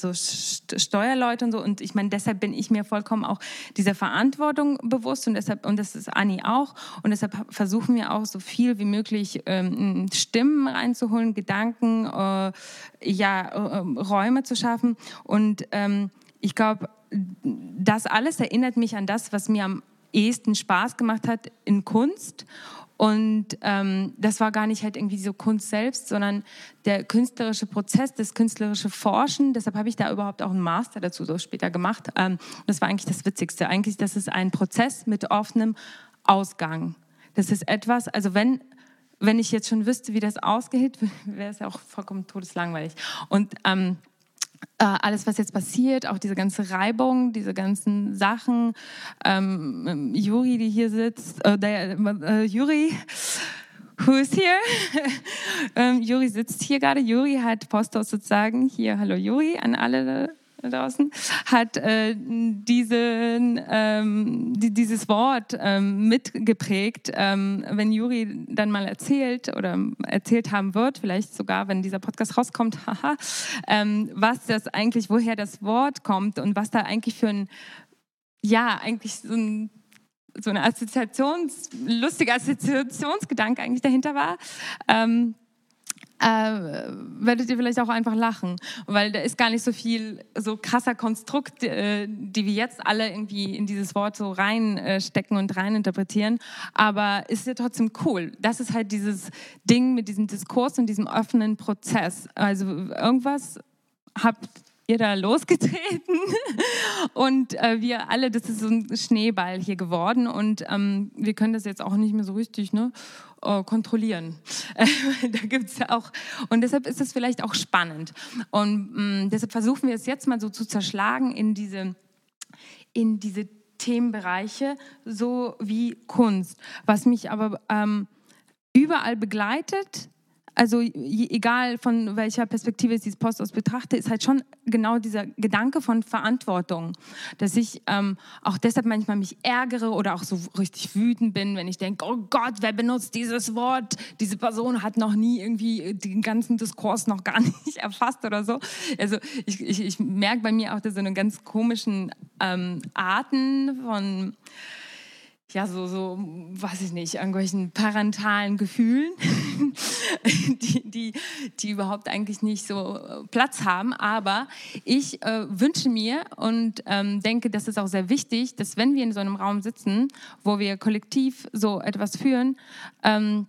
Speaker 1: so St- Steuerleute und so. Und ich meine, deshalb bin ich mir vollkommen auch dieser Verantwortung bewusst und deshalb, und das ist Anni auch. Und deshalb versuchen wir auch so viel wie möglich ähm, Stimmen reinzuholen, Gedanken, äh, ja, äh, Räume zu schaffen. Und ähm, ich glaube, das alles erinnert mich an das, was mir am ehesten Spaß gemacht hat in Kunst. Und ähm, das war gar nicht halt irgendwie so Kunst selbst, sondern der künstlerische Prozess, das künstlerische Forschen. Deshalb habe ich da überhaupt auch einen Master dazu so später gemacht. Ähm, das war eigentlich das Witzigste. Eigentlich, das ist ein Prozess mit offenem Ausgang. Das ist etwas, also wenn wenn ich jetzt schon wüsste, wie das ausgeht, wäre es ja auch vollkommen todeslangweilig. Und ähm, äh, alles, was jetzt passiert, auch diese ganze Reibung, diese ganzen Sachen. Ähm, Juri, die hier sitzt, äh, der, äh, Juri, who is here? ähm, Juri sitzt hier gerade. Juri hat Postos sozusagen hier, hallo Juri an alle da draußen, hat äh, diesen, ähm, die, dieses Wort ähm, mitgeprägt. Ähm, wenn Juri dann mal erzählt oder erzählt haben wird, vielleicht sogar, wenn dieser Podcast rauskommt, haha, ähm, was das eigentlich, woher das Wort kommt und was da eigentlich für ein, ja, eigentlich so ein so eine Assoziations, lustige Assoziationsgedanke eigentlich dahinter war. Ähm, äh, werdet ihr vielleicht auch einfach lachen, weil da ist gar nicht so viel so krasser Konstrukt, äh, die wir jetzt alle irgendwie in dieses Wort so reinstecken äh, und reininterpretieren, aber ist ja trotzdem cool. Das ist halt dieses Ding mit diesem Diskurs und diesem offenen Prozess. Also irgendwas habt ihr da losgetreten. Und äh, wir alle, das ist so ein Schneeball hier geworden und ähm, wir können das jetzt auch nicht mehr so richtig ne, äh, kontrollieren. da gibt es ja auch, und deshalb ist es vielleicht auch spannend. Und mh, deshalb versuchen wir es jetzt mal so zu zerschlagen in diese, in diese Themenbereiche, so wie Kunst, was mich aber ähm, überall begleitet, also egal von welcher Perspektive ich dieses Post aus betrachte, ist halt schon genau dieser Gedanke von Verantwortung, dass ich ähm, auch deshalb manchmal mich ärgere oder auch so richtig wütend bin, wenn ich denke, oh Gott, wer benutzt dieses Wort? Diese Person hat noch nie irgendwie den ganzen Diskurs noch gar nicht erfasst oder so. Also ich, ich, ich merke bei mir auch so eine ganz komischen ähm, Arten von ja, so, so, weiß ich nicht, irgendwelchen parentalen Gefühlen, die, die, die überhaupt eigentlich nicht so Platz haben. Aber ich äh, wünsche mir und ähm, denke, das ist auch sehr wichtig, dass wenn wir in so einem Raum sitzen, wo wir kollektiv so etwas führen, ähm,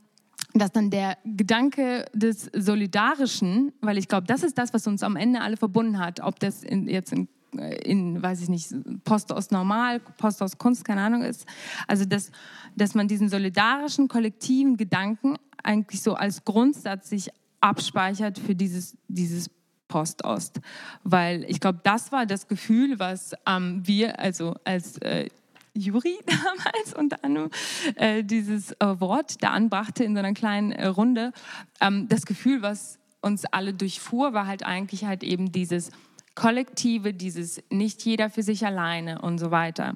Speaker 1: dass dann der Gedanke des Solidarischen, weil ich glaube, das ist das, was uns am Ende alle verbunden hat, ob das in, jetzt in in, weiß ich nicht, Post aus Normal, Post aus Kunst, keine Ahnung ist. Also, dass, dass man diesen solidarischen, kollektiven Gedanken eigentlich so als Grundsatz sich abspeichert für dieses, dieses Post-Ost, weil ich glaube, das war das Gefühl, was ähm, wir, also als äh, Juri damals unter anderem äh, dieses äh, Wort da anbrachte in so einer kleinen äh, Runde. Ähm, das Gefühl, was uns alle durchfuhr, war halt eigentlich halt eben dieses Kollektive, dieses nicht jeder für sich alleine und so weiter.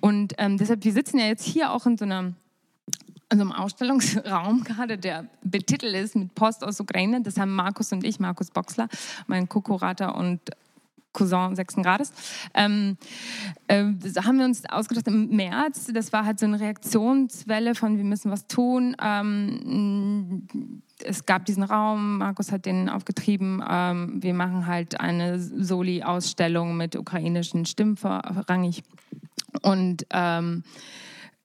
Speaker 1: Und ähm, deshalb, wir sitzen ja jetzt hier auch in so einer in so einem Ausstellungsraum gerade, der betitelt ist mit Post aus Ukraine. Das haben Markus und ich, Markus Boxler, mein Co-Kurator und Cousin sechsten Grades. Ähm, äh, haben wir uns ausgedacht im März. Das war halt so eine Reaktionswelle von wir müssen was tun. Ähm, es gab diesen Raum, Markus hat den aufgetrieben. Ähm, wir machen halt eine Soli-Ausstellung mit ukrainischen Stimmen vorrangig. Und ähm,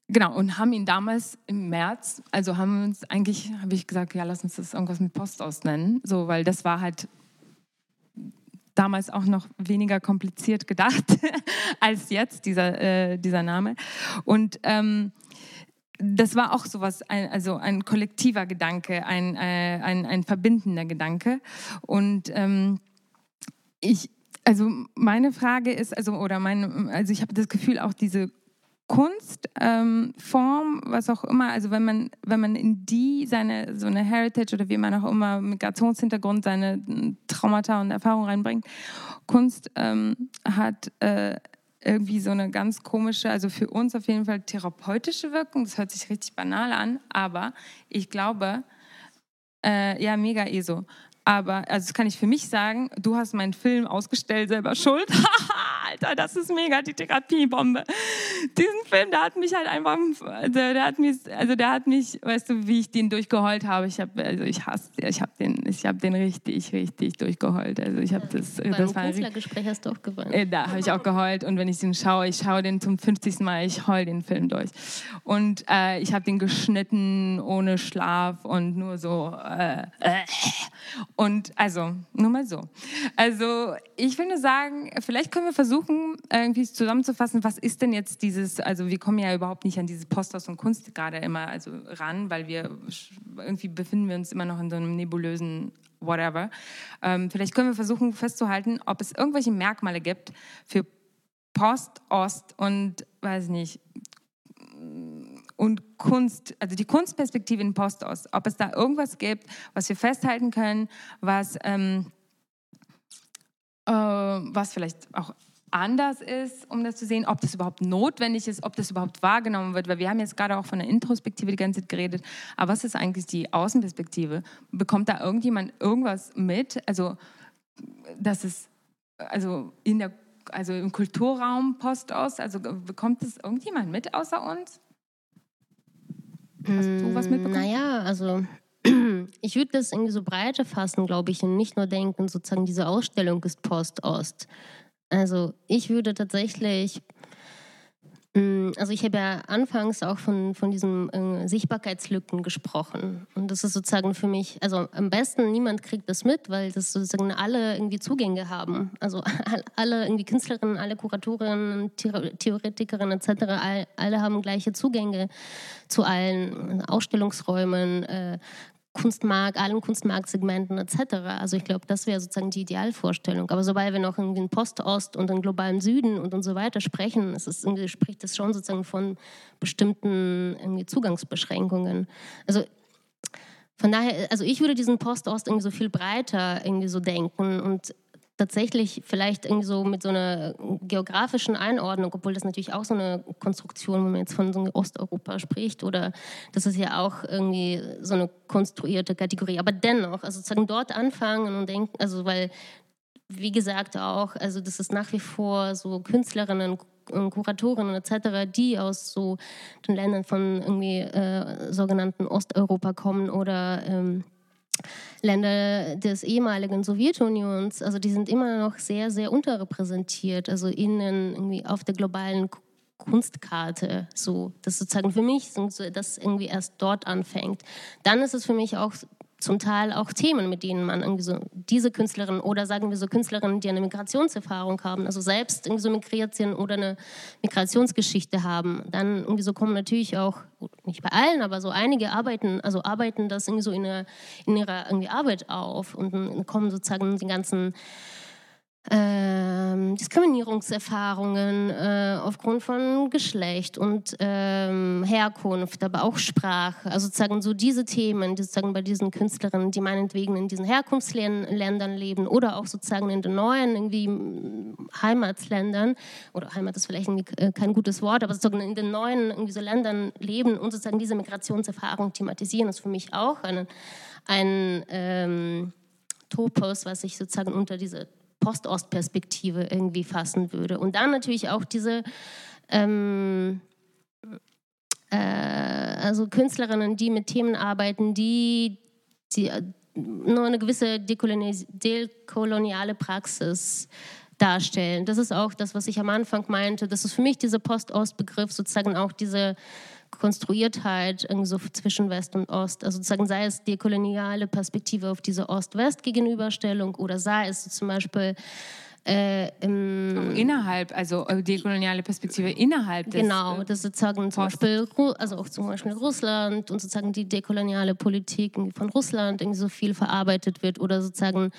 Speaker 1: Genau, und haben ihn damals im März, also haben wir uns eigentlich, habe ich gesagt, ja, lass uns das irgendwas mit Post aus nennen, so, weil das war halt damals auch noch weniger kompliziert gedacht als jetzt, dieser, äh, dieser Name. Und ähm, das war auch sowas, ein, also ein kollektiver Gedanke, ein, äh, ein, ein verbindender Gedanke. Und ähm, ich, also meine Frage ist, also, oder mein, also ich habe das Gefühl, auch diese Kunstform, ähm, was auch immer, also wenn man, wenn man in die seine, so eine Heritage oder wie man auch immer, Migrationshintergrund, seine Traumata und Erfahrungen reinbringt, Kunst ähm, hat äh, irgendwie so eine ganz komische, also für uns auf jeden Fall therapeutische Wirkung. Das hört sich richtig banal an, aber ich glaube, äh, ja, mega ESO. Aber, also das kann ich für mich sagen, du hast meinen Film ausgestellt, selber schuld. Alter, das ist mega die Therapiebombe. Diesen Film, der hat mich halt einfach, also der hat mich, also der hat mich, weißt du, wie ich den durchgeheult habe. Ich habe, also ich hasse, ich habe den, ich habe den richtig, richtig durchgeheult. Also ich habe das,
Speaker 2: Bei
Speaker 1: das
Speaker 2: war Künstlergespräch hast du auch geweint.
Speaker 1: Äh, da habe ich auch geheult und wenn ich den schaue, ich schaue den zum 50. Mal, ich heul den Film durch. Und äh, ich habe den geschnitten ohne Schlaf und nur so. Äh, äh. Und also, nur mal so. Also, ich würde sagen, vielleicht können wir versuchen, irgendwie zusammenzufassen, was ist denn jetzt dieses, also wir kommen ja überhaupt nicht an dieses Posthaus und Kunst gerade immer also ran, weil wir irgendwie befinden wir uns immer noch in so einem nebulösen whatever. Ähm, vielleicht können wir versuchen festzuhalten, ob es irgendwelche Merkmale gibt für Post, Ost und, weiß nicht, und Kunst, also die Kunstperspektive in Postos, ob es da irgendwas gibt, was wir festhalten können, was, ähm, äh, was vielleicht auch anders ist, um das zu sehen, ob das überhaupt notwendig ist, ob das überhaupt wahrgenommen wird, weil wir haben jetzt gerade auch von der Introspektive die ganze Zeit geredet, aber was ist eigentlich die Außenperspektive? Bekommt da irgendjemand irgendwas mit? Also, dass es, also in der also im Kulturraum Postos, also bekommt es irgendjemand mit außer uns?
Speaker 2: Hast du was mitbekommen? Naja, also ich würde das irgendwie so breiter fassen, glaube ich, und nicht nur denken, sozusagen diese Ausstellung ist Post-Ost. Also ich würde tatsächlich Mm, also ich habe ja anfangs auch von, von diesen äh, Sichtbarkeitslücken gesprochen. Und das ist sozusagen für mich, also am besten niemand kriegt das mit, weil das sozusagen alle irgendwie Zugänge haben. Also alle irgendwie Künstlerinnen, alle Kuratorinnen, Theoretikerinnen etc., all, alle haben gleiche Zugänge zu allen Ausstellungsräumen, äh, Kunstmarkt, allen Kunstmarktsegmenten etc. Also ich glaube, das wäre sozusagen die Idealvorstellung. Aber sobald wir noch in den Postost und den globalen Süden und, und so weiter sprechen, es ist spricht das schon sozusagen von bestimmten irgendwie Zugangsbeschränkungen. Also von daher, also ich würde diesen Postost irgendwie so viel breiter irgendwie so denken und tatsächlich vielleicht irgendwie so mit so einer geografischen Einordnung, obwohl das natürlich auch so eine Konstruktion, wenn man jetzt von so Osteuropa spricht, oder das ist ja auch irgendwie so eine konstruierte Kategorie. Aber dennoch, also sozusagen dort anfangen und denken, also weil, wie gesagt auch, also das ist nach wie vor so Künstlerinnen, Kuratorinnen etc., die aus so den Ländern von irgendwie äh, sogenannten Osteuropa kommen oder ähm, Länder des ehemaligen Sowjetunions, also die sind immer noch sehr, sehr unterrepräsentiert, also innen irgendwie auf der globalen Kunstkarte. So, das sozusagen für mich das irgendwie erst dort anfängt. Dann ist es für mich auch zum Teil auch Themen, mit denen man irgendwie so diese Künstlerinnen oder sagen wir so Künstlerinnen, die eine Migrationserfahrung haben, also selbst irgendwie so migriert sind oder eine Migrationsgeschichte haben, dann irgendwie so kommen natürlich auch, nicht bei allen, aber so einige arbeiten, also arbeiten das irgendwie so in, eine, in ihrer irgendwie Arbeit auf und kommen sozusagen die ganzen ähm, Diskriminierungserfahrungen äh, aufgrund von Geschlecht und ähm, Herkunft, aber auch Sprache. Also sozusagen so diese Themen, die sozusagen bei diesen Künstlerinnen, die meinetwegen in diesen Herkunftsländern leben oder auch sozusagen in den neuen irgendwie Heimatsländern oder Heimat ist vielleicht äh, kein gutes Wort, aber sozusagen in den neuen irgendwie so Ländern leben und sozusagen diese Migrationserfahrung thematisieren, ist für mich auch ein, ein ähm, Topos, was ich sozusagen unter diese Post-Ost-Perspektive irgendwie fassen würde. Und dann natürlich auch diese ähm, äh, also Künstlerinnen, die mit Themen arbeiten, die, die äh, nur eine gewisse dekoloniale Praxis darstellen. Das ist auch das, was ich am Anfang meinte. Das ist für mich dieser Post-Ost-Begriff sozusagen auch diese Konstruiertheit so zwischen West und Ost. Also sozusagen sei es die koloniale Perspektive auf diese Ost-West-Gegenüberstellung oder sei es zum Beispiel
Speaker 1: äh, innerhalb, also äh, die koloniale Perspektive innerhalb
Speaker 2: des Genau, äh, das sozusagen zum Beispiel, also auch zum Beispiel Russland und sozusagen die dekoloniale Politik von Russland irgendwie so viel verarbeitet wird oder sozusagen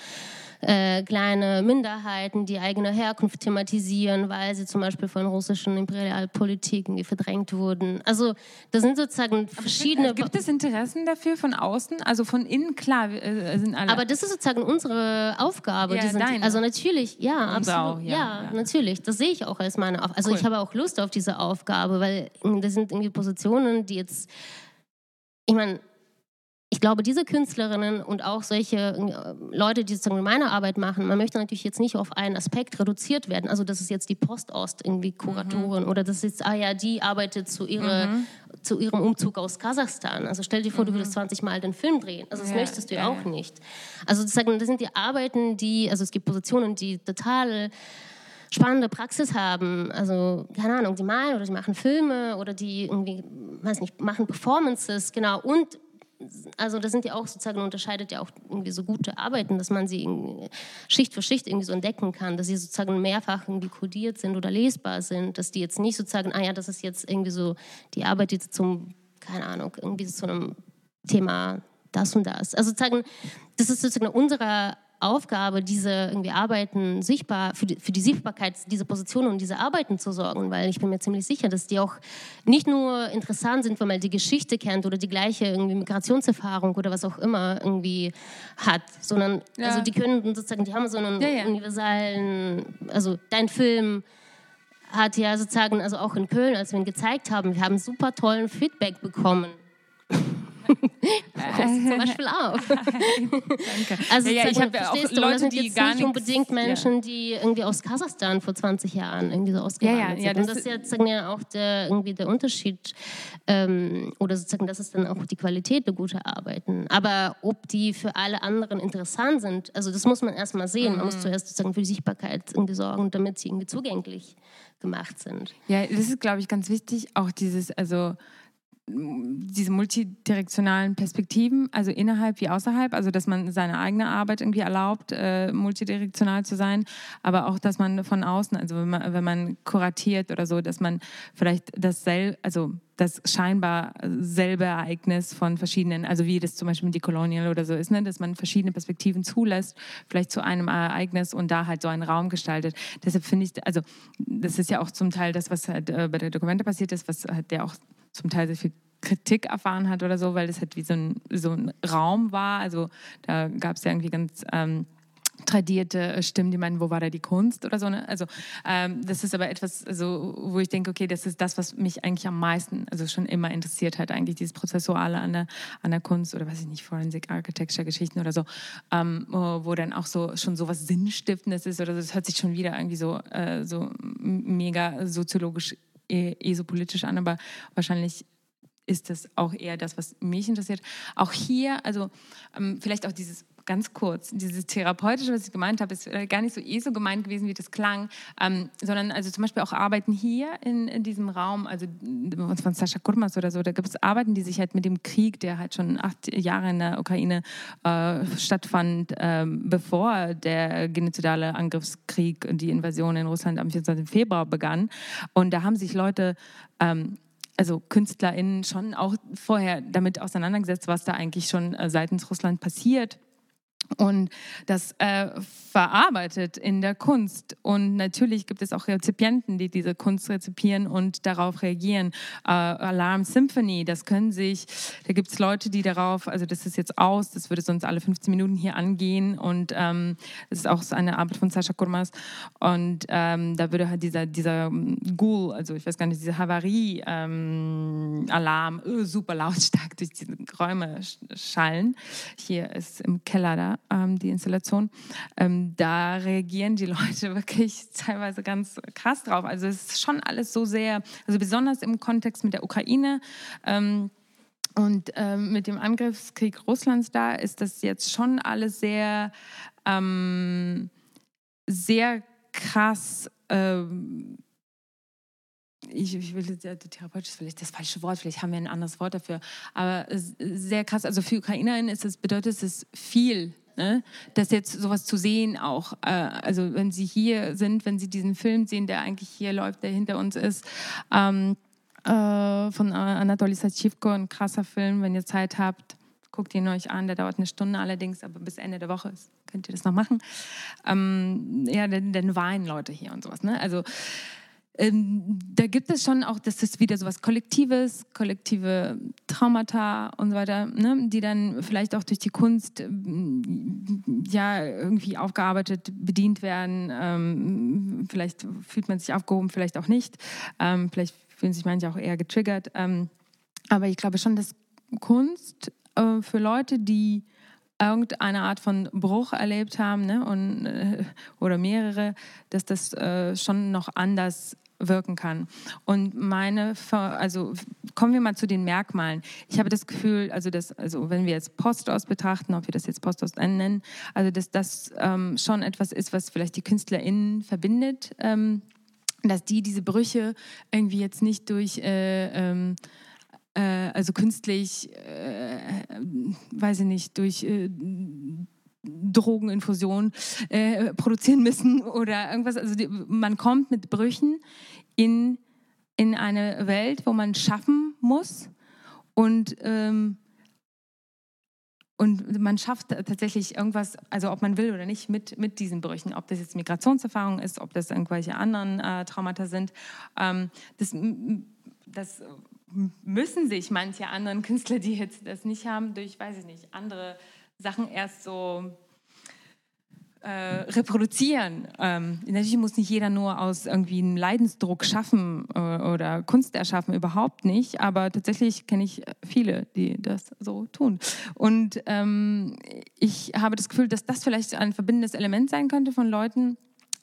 Speaker 2: äh, kleine Minderheiten, die eigene Herkunft thematisieren, weil sie zum Beispiel von russischen Imperialpolitiken verdrängt wurden. Also das sind sozusagen verschiedene...
Speaker 1: Aber gibt es Interessen dafür von außen? Also von innen, klar, äh, sind alle...
Speaker 2: Aber das ist sozusagen unsere Aufgabe.
Speaker 1: Ja,
Speaker 2: sind,
Speaker 1: also
Speaker 2: natürlich, ja, absolut. Auch, ja, ja, ja, natürlich. Das sehe ich auch als meine Aufgabe. Also cool. ich habe auch Lust auf diese Aufgabe, weil das sind irgendwie Positionen, die jetzt... Ich meine, glaube, diese Künstlerinnen und auch solche äh, Leute, die sozusagen meine Arbeit machen, man möchte natürlich jetzt nicht auf einen Aspekt reduziert werden. Also das ist jetzt die Postost irgendwie Kuratorin mhm. oder das ist, ah ja, die arbeitet zu, ihre, mhm. zu ihrem Umzug aus Kasachstan. Also stell dir vor, mhm. du würdest 20 Mal den Film drehen. Also das ja, möchtest du ja auch nicht. Also sozusagen, das sind die Arbeiten, die, also es gibt Positionen, die total spannende Praxis haben. Also, keine Ahnung, die malen oder die machen Filme oder die irgendwie, weiß nicht, machen Performances, genau. Und also das sind ja auch sozusagen, unterscheidet ja auch irgendwie so gute Arbeiten, dass man sie Schicht für Schicht irgendwie so entdecken kann, dass sie sozusagen mehrfach irgendwie kodiert sind oder lesbar sind, dass die jetzt nicht sozusagen, ah ja, das ist jetzt irgendwie so die Arbeit, die zum, keine Ahnung, irgendwie zu einem Thema das und das. Also sozusagen, das ist sozusagen unsere Aufgabe, diese irgendwie Arbeiten sichtbar, für die, für die Sichtbarkeit dieser Positionen und dieser Arbeiten zu sorgen, weil ich bin mir ziemlich sicher, dass die auch nicht nur interessant sind, wenn man die Geschichte kennt oder die gleiche irgendwie Migrationserfahrung oder was auch immer irgendwie hat, sondern ja. also die können sozusagen, die haben so einen ja, ja. universalen, also dein Film hat ja sozusagen, also auch in Köln, als wir ihn gezeigt haben, wir haben super tollen Feedback bekommen zum Beispiel auch. Danke. Also ja, ja, ich habe ja auch Leute, das sind die jetzt gar nicht unbedingt Menschen, ja. die irgendwie aus Kasachstan vor 20 Jahren irgendwie so ausgewandert ja, ja, sind. Und das ist jetzt sagen ja auch der, irgendwie der Unterschied ähm, oder sozusagen das ist dann auch die Qualität der guten Arbeiten. Aber ob die für alle anderen interessant sind, also das muss man erstmal sehen. Mhm. Man muss mhm. zuerst sozusagen für die Sichtbarkeit irgendwie sorgen, damit sie irgendwie zugänglich gemacht sind.
Speaker 1: Ja, das ist glaube ich ganz wichtig, auch dieses also diese multidirektionalen Perspektiven, also innerhalb wie außerhalb, also dass man seine eigene Arbeit irgendwie erlaubt, äh, multidirektional zu sein, aber auch, dass man von außen, also wenn man, wenn man kuratiert oder so, dass man vielleicht das sel also das scheinbar selbe Ereignis von verschiedenen, also wie das zum Beispiel mit Decolonial oder so ist, ne, dass man verschiedene Perspektiven zulässt, vielleicht zu einem Ereignis und da halt so einen Raum gestaltet. Deshalb finde ich, also das ist ja auch zum Teil das, was halt äh, bei der Dokumente passiert ist, was halt der auch zum Teil sehr viel Kritik erfahren hat oder so, weil das halt wie so ein, so ein Raum war. Also da gab es ja irgendwie ganz ähm, tradierte Stimmen, die meinen, wo war da die Kunst oder so. Ne? Also ähm, das ist aber etwas, also, wo ich denke, okay, das ist das, was mich eigentlich am meisten, also schon immer interessiert hat, eigentlich dieses Prozessuale an der, an der Kunst oder weiß ich nicht, Forensic Architecture Geschichten oder so, ähm, wo, wo, dann auch so schon so was Sinnstiftendes ist oder so. Das hört sich schon wieder irgendwie so, äh, so mega soziologisch eh, eh so politisch an, aber wahrscheinlich ist das auch eher das, was mich interessiert. Auch hier, also ähm, vielleicht auch dieses ganz kurz, dieses Therapeutische, was ich gemeint habe, ist äh, gar nicht so eh so gemeint gewesen, wie das klang, ähm, sondern also zum Beispiel auch Arbeiten hier in, in diesem Raum, also von Sascha Kurmas oder so, da gibt es Arbeiten, die sich halt mit dem Krieg, der halt schon acht Jahre in der Ukraine äh, stattfand, äh, bevor der genozidale Angriffskrieg und die Invasion in Russland am 24. Februar begann. Und da haben sich Leute ähm, also KünstlerInnen schon auch vorher damit auseinandergesetzt, was da eigentlich schon äh, seitens Russland passiert und das äh, verarbeitet in der Kunst. Und natürlich gibt es auch Rezipienten, die diese Kunst rezipieren und darauf reagieren. Äh, Alarm Symphony, das können sich, da gibt es Leute, die darauf, also das ist jetzt aus, das würde sonst alle 15 Minuten hier angehen und ähm, das ist auch eine Arbeit von Sascha Kurmas und ähm, da würde halt dieser, dieser Ghoul, also ich weiß gar nicht, dieser Havarie-Alarm ähm, äh, super lautstark durch diese Räume schallen. Hier ist im Keller da ähm, die Installation, ähm, da reagieren die Leute wirklich teilweise ganz krass drauf. Also es ist schon alles so sehr, also besonders im Kontext mit der Ukraine. Ähm, und ähm, mit dem Angriffskrieg Russlands da ist das jetzt schon alles sehr, ähm, sehr krass. Ähm, ich, ich will therapeutisch ist vielleicht das falsche Wort, vielleicht haben wir ein anderes Wort dafür, aber sehr krass. Also für UkrainerInnen ist es, bedeutet es viel, Ne? Das jetzt sowas zu sehen auch, äh, also wenn Sie hier sind, wenn Sie diesen Film sehen, der eigentlich hier läuft, der hinter uns ist, ähm, äh, von Anatoly Sachivko, ein krasser Film, wenn ihr Zeit habt, guckt ihn euch an, der dauert eine Stunde allerdings, aber bis Ende der Woche ist, könnt ihr das noch machen. Ähm, ja, dann, dann weinen Leute hier und sowas. Ne? Also ähm, da gibt es schon auch, das ist wieder so was Kollektives, kollektive Traumata und so weiter, ne, die dann vielleicht auch durch die Kunst ähm, ja irgendwie aufgearbeitet, bedient werden. Ähm, vielleicht fühlt man sich aufgehoben, vielleicht auch nicht. Ähm, vielleicht fühlen sich manche auch eher getriggert. Ähm, aber ich glaube schon, dass Kunst äh, für Leute, die irgendeine Art von Bruch erlebt haben ne, und, äh, oder mehrere, dass das äh, schon noch anders wirken kann. Und meine, also kommen wir mal zu den Merkmalen. Ich habe das Gefühl, also, das, also wenn wir jetzt Postos betrachten, ob wir das jetzt Postos nennen, also dass das ähm, schon etwas ist, was vielleicht die KünstlerInnen verbindet, ähm, dass die diese Brüche irgendwie jetzt nicht durch äh, ähm, äh, also künstlich, äh, weiß ich nicht, durch äh, Drogeninfusion äh, produzieren müssen oder irgendwas. Also die, man kommt mit Brüchen in, in eine Welt, wo man schaffen muss und, ähm, und man schafft tatsächlich irgendwas, also ob man will oder nicht, mit, mit diesen Brüchen. Ob das jetzt Migrationserfahrung ist, ob das irgendwelche anderen äh, Traumata sind. Ähm, das, das müssen sich manche anderen Künstler, die jetzt das nicht haben, durch, weiß ich nicht, andere Sachen erst so äh, reproduzieren. Ähm, natürlich muss nicht jeder nur aus irgendwie einem Leidensdruck schaffen äh, oder Kunst erschaffen, überhaupt nicht. Aber tatsächlich kenne ich viele, die das so tun. Und ähm, ich habe das Gefühl, dass das vielleicht ein verbindendes Element sein könnte von Leuten.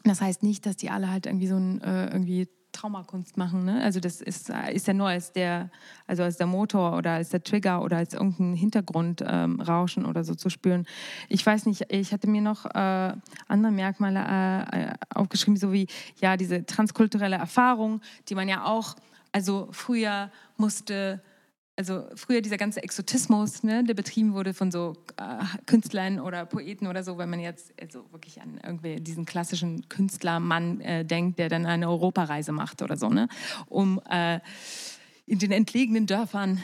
Speaker 1: Das heißt nicht, dass die alle halt irgendwie so ein äh, irgendwie Traumakunst machen. Ne? Also das ist, ist ja nur als der, also als der Motor oder als der Trigger oder als irgendein Hintergrundrauschen ähm, oder so zu spüren. Ich weiß nicht, ich hatte mir noch äh, andere Merkmale äh, aufgeschrieben, so wie ja diese transkulturelle Erfahrung, die man ja auch, also früher musste also früher dieser ganze Exotismus, ne, der betrieben wurde von so äh, Künstlern oder Poeten oder so, wenn man jetzt also wirklich an irgendwie diesen klassischen Künstlermann äh, denkt, der dann eine Europareise macht oder so, ne, um äh, in den entlegenen Dörfern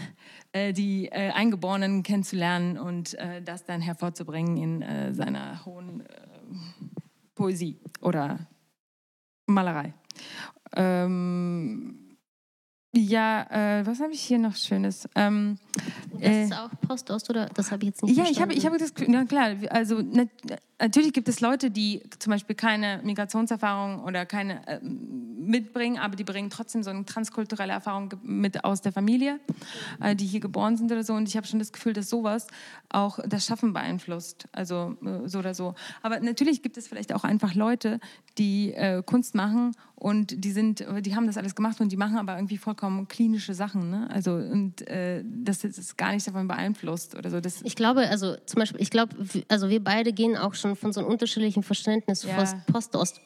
Speaker 1: äh, die äh, Eingeborenen kennenzulernen und äh, das dann hervorzubringen in seiner hohen Poesie oder Malerei. Ähm, ja, äh, was habe ich hier noch Schönes? Ähm,
Speaker 2: das äh, ist auch Postost, oder? Das habe ich jetzt nicht
Speaker 1: Ja, verstanden. ich habe ich hab das ja klar, also natürlich gibt es Leute, die zum Beispiel keine Migrationserfahrung oder keine äh, mitbringen, aber die bringen trotzdem so eine transkulturelle Erfahrung mit aus der Familie, äh, die hier geboren sind oder so. Und ich habe schon das Gefühl, dass sowas auch das Schaffen beeinflusst, also äh, so oder so. Aber natürlich gibt es vielleicht auch einfach Leute, die äh, Kunst machen und die sind, die haben das alles gemacht und die machen aber irgendwie vollkommen klinische Sachen, ne? Also und äh, das ist gar nicht davon beeinflusst oder so. Das
Speaker 2: ich glaube, also zum Beispiel, ich glaube, also wir beide gehen auch schon von so einem unterschiedlichen Verständnis ja. Post-Ost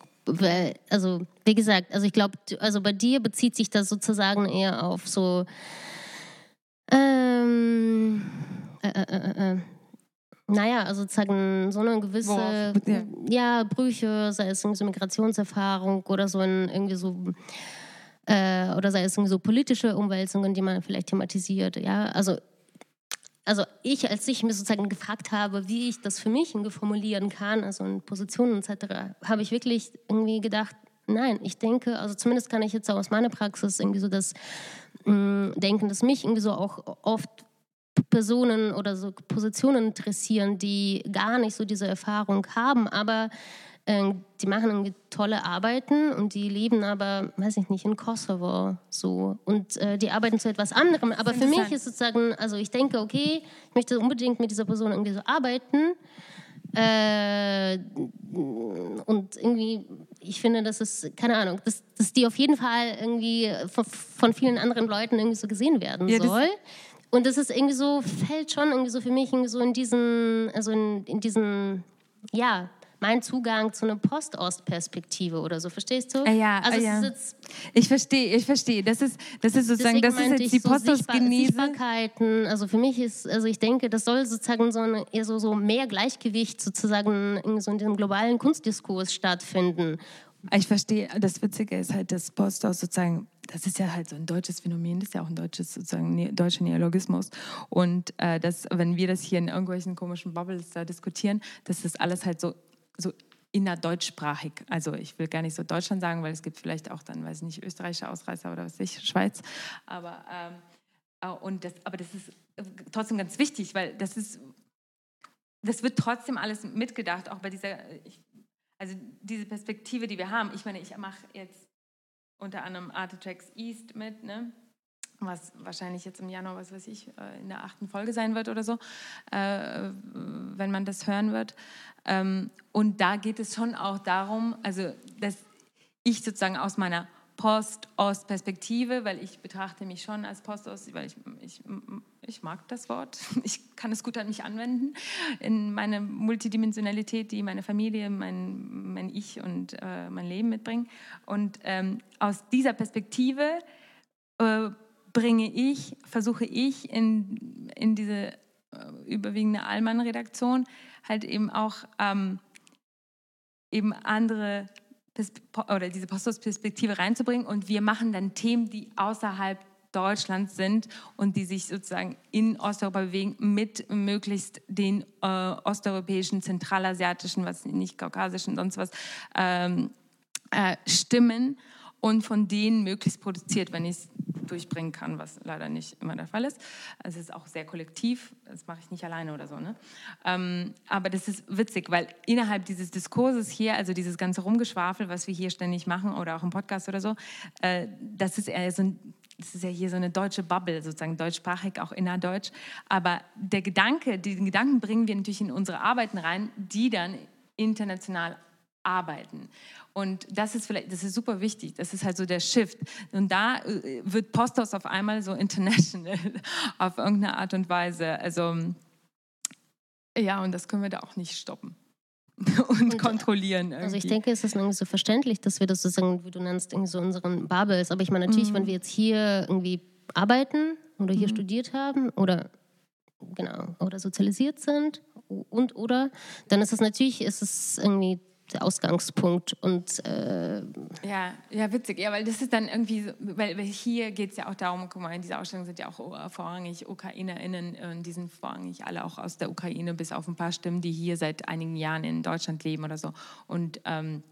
Speaker 2: also wie gesagt, also ich glaube, also bei dir bezieht sich das sozusagen eher auf so ähm, äh, äh, äh, äh naja, also sozusagen so eine gewisse ja. ja. Brüche, sei es irgendwie so Migrationserfahrung oder so ein, irgendwie so äh, oder sei es irgendwie so politische Umwälzungen, die man vielleicht thematisiert, ja, also also ich, als ich mir sozusagen gefragt habe, wie ich das für mich irgendwie formulieren kann, also in Positionen etc., habe ich wirklich irgendwie gedacht, nein, ich denke, also zumindest kann ich jetzt auch aus meiner Praxis irgendwie so das mh, mm, denken, dass mich irgendwie so auch oft Personen oder so Positionen interessieren, die gar nicht so diese Erfahrung haben, aber äh, die machen tolle Arbeiten und die leben aber, weiß ich nicht, in Kosovo so. Und äh, die arbeiten zu etwas anderem. Aber für mich ist sozusagen, also ich denke, okay, ich möchte unbedingt mit dieser Person irgendwie so arbeiten. Äh, und irgendwie, ich finde, das ist, keine Ahnung, dass, dass die auf jeden Fall irgendwie von, von vielen anderen Leuten irgendwie so gesehen werden ja, soll. Und das ist irgendwie so, fällt schon irgendwie so für mich irgendwie so in diesen, also in, in diesen, ja, mein Zugang zu einer Post-Ost-Perspektive oder so. Verstehst du?
Speaker 1: Ah ja, also ja. ich verstehe, ich verstehe. Das ist, das ist sozusagen, das ist jetzt die so Post-Ost-Genese.
Speaker 2: Sichtbarkeiten. Also für mich ist, also ich denke, das soll sozusagen so, eine, eher so, so mehr Gleichgewicht sozusagen in, so in diesem globalen Kunstdiskurs stattfinden.
Speaker 1: Ich verstehe, das Witzige ist halt, dass Post-Ost sozusagen das ist ja halt so ein deutsches Phänomen, das ist ja auch ein deutsches sozusagen ne deutscher Neologismus. Und äh, das, wenn wir das hier in irgendwelchen komischen Bubbles da diskutieren, das ist alles halt so so innerdeutschsprachig. Also ich will gar nicht so Deutschland sagen, weil es gibt vielleicht auch dann, weiß ich nicht, österreichische Ausreißer oder was weiß ich, Schweiz. Aber, ähm, äh, und das, aber das ist äh, trotzdem ganz wichtig, weil das ist, das wird trotzdem alles mitgedacht, auch bei dieser, ich, also diese Perspektive, die wir haben. Ich meine, ich mache jetzt unter anderem Artetracks East mit, ne? was wahrscheinlich jetzt im Januar, was weiß ich, äh, in der achten Folge sein wird oder so, äh, wenn man das hören wird. Ähm, und da geht es schon auch darum, also dass ich sozusagen aus meiner Post-Ost-Perspektive, weil ich betrachte mich schon als Post-Ost, weil ich, ich, ich mag das Wort, ich kann es gut an mich anwenden, in meine Multidimensionalität, die meine Familie, mein, mein Ich und äh, mein Leben mitbringen. Und ähm, aus dieser Perspektive äh, bringe ich, versuche ich in, in diese äh, überwiegende Allmann-Redaktion halt eben auch ähm, eben andere oder diese Postdoc-Perspektive reinzubringen. Und wir machen dann Themen, die außerhalb Deutschlands sind und die sich sozusagen in Osteuropa bewegen mit möglichst den äh, osteuropäischen, zentralasiatischen, was nicht kaukasischen, sonst was ähm, äh, Stimmen und von denen möglichst produziert, wenn ich es durchbringen kann, was leider nicht immer der Fall ist. Es ist auch sehr kollektiv, das mache ich nicht alleine oder so. Ne? Ähm, aber das ist witzig, weil innerhalb dieses Diskurses hier, also dieses ganze Rumgeschwafel, was wir hier ständig machen oder auch im Podcast oder so, äh, das ist eher so ein das ist ja hier so eine deutsche Bubble, sozusagen deutschsprachig, auch innerdeutsch. Aber der Gedanke, diesen Gedanken bringen wir natürlich in unsere Arbeiten rein, die dann international arbeiten. Und das ist vielleicht, das ist super wichtig. Das ist halt so der Shift. Und da äh, wird Postos auf einmal so international auf irgendeine Art und Weise. Also ja, und das können wir da auch nicht stoppen und, und kontrollieren. Irgendwie.
Speaker 2: Also ich denke, es ist irgendwie so verständlich, dass wir das sozusagen, wie du nennst, irgendwie so unseren Bubbles. Aber ich meine natürlich, mhm. wenn wir jetzt hier irgendwie arbeiten oder hier mhm. studiert haben oder genau oder sozialisiert sind und oder, dann ist es natürlich, ist es irgendwie der Ausgangspunkt. Und, äh
Speaker 1: ja, ja, witzig. Ja, weil das ist dann irgendwie, weil, weil hier geht es ja auch darum, guck mal, in dieser Ausstellung sind ja auch vorrangig UkrainerInnen, und die sind vorrangig alle auch aus der Ukraine, bis auf ein paar Stimmen, die hier seit einigen Jahren in Deutschland leben oder so. Und ähm,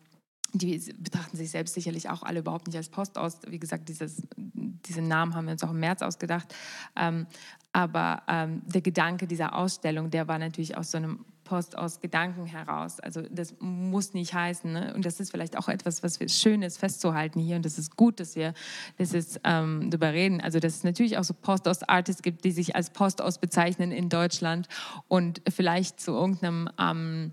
Speaker 1: die betrachten sich selbst sicherlich auch alle überhaupt nicht als Postost. Wie gesagt, dieses, diesen Namen haben wir uns auch im März ausgedacht. Ähm, aber ähm, der Gedanke dieser Ausstellung, der war natürlich aus so einem Post aus Gedanken heraus. Also das muss nicht heißen. Ne? Und das ist vielleicht auch etwas, was schön ist festzuhalten hier. Und das ist gut, dass wir das ist, ähm, darüber reden. Also dass es natürlich auch so Post aus Artists gibt, die sich als Post aus bezeichnen in Deutschland und vielleicht zu irgendeinem ähm,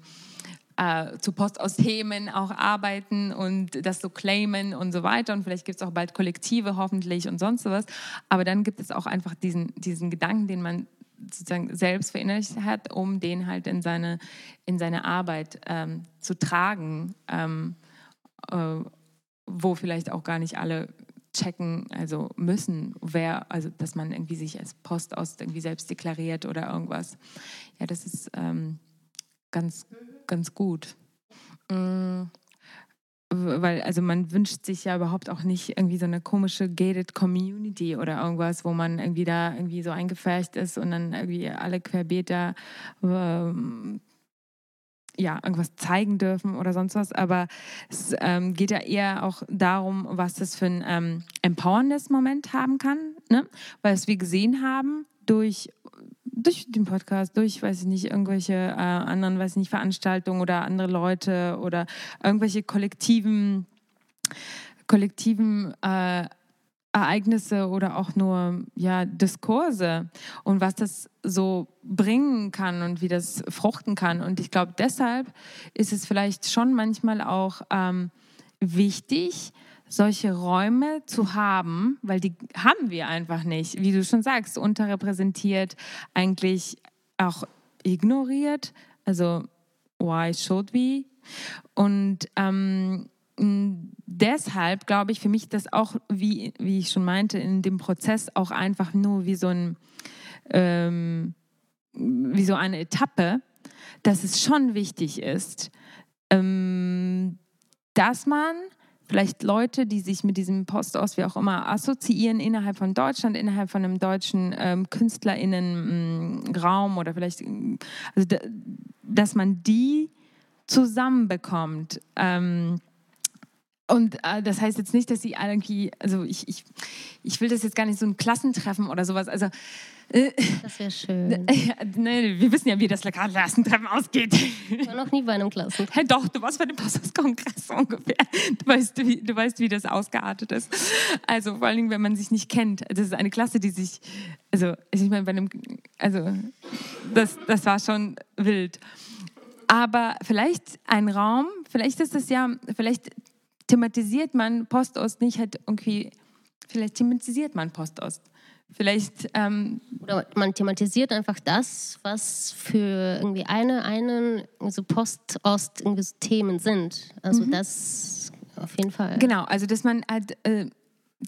Speaker 1: äh, zu Post aus Themen auch arbeiten und das so claimen und so weiter. Und vielleicht gibt es auch bald Kollektive hoffentlich und sonst was. Aber dann gibt es auch einfach diesen, diesen Gedanken, den man sozusagen selbst verinnerlicht hat, um den halt in seine, in seine Arbeit ähm, zu tragen, ähm, äh, wo vielleicht auch gar nicht alle checken, also müssen, wer, also dass man irgendwie sich als Post aus irgendwie selbst deklariert oder irgendwas. Ja, das ist ähm, ganz, ganz gut. Mhm weil also man wünscht sich ja überhaupt auch nicht irgendwie so eine komische gated Community oder irgendwas, wo man irgendwie da irgendwie so eingefärcht ist und dann irgendwie alle Querbeter ähm, ja irgendwas zeigen dürfen oder sonst was. Aber es ähm, geht ja eher auch darum, was das für ein ähm, empowerndes Moment haben kann, ne? weil es wir gesehen haben durch durch den Podcast, durch, weiß ich nicht, irgendwelche äh, anderen, weiß ich nicht, Veranstaltungen oder andere Leute oder irgendwelche kollektiven, kollektiven äh, Ereignisse oder auch nur ja, Diskurse und was das so bringen kann und wie das fruchten kann. Und ich glaube, deshalb ist es vielleicht schon manchmal auch ähm, wichtig, solche Räume zu haben, weil die haben wir einfach nicht, wie du schon sagst, unterrepräsentiert, eigentlich auch ignoriert. Also, why should we? Und ähm, deshalb glaube ich für mich, dass auch, wie, wie ich schon meinte, in dem Prozess auch einfach nur wie so, ein, ähm, wie so eine Etappe, dass es schon wichtig ist, ähm, dass man vielleicht Leute, die sich mit diesem Post aus wie auch immer assoziieren innerhalb von Deutschland, innerhalb von einem deutschen ähm, KünstlerInnen-Raum mm, oder vielleicht, also dass man die zusammenbekommt. Ähm, und äh, das heißt jetzt nicht, dass sie irgendwie, also ich, ich, ich will das jetzt gar nicht so ein Klassentreffen oder sowas, also
Speaker 2: das wäre schön.
Speaker 1: Nee, wir wissen ja, wie das Klassentreffen ausgeht.
Speaker 2: Ich war noch nie bei einem Klassentreffen.
Speaker 1: Hey, doch, du warst bei dem Pastors-Kongress ungefähr. Du weißt, wie, du weißt, wie das ausgeartet ist. Also vor allen Dingen, wenn man sich nicht kennt. Das ist eine Klasse, die sich, also ich meine, bei einem, also das, das war schon wild. Aber vielleicht ein Raum, vielleicht ist es ja, vielleicht thematisiert man Postost nicht halt irgendwie, vielleicht thematisiert man Postost. Vielleicht. Ähm
Speaker 2: Oder man thematisiert einfach das, was für irgendwie eine, einen so Post-Ost irgendwie so Themen sind. Also mhm. das auf jeden Fall.
Speaker 1: Genau, also dass man halt äh,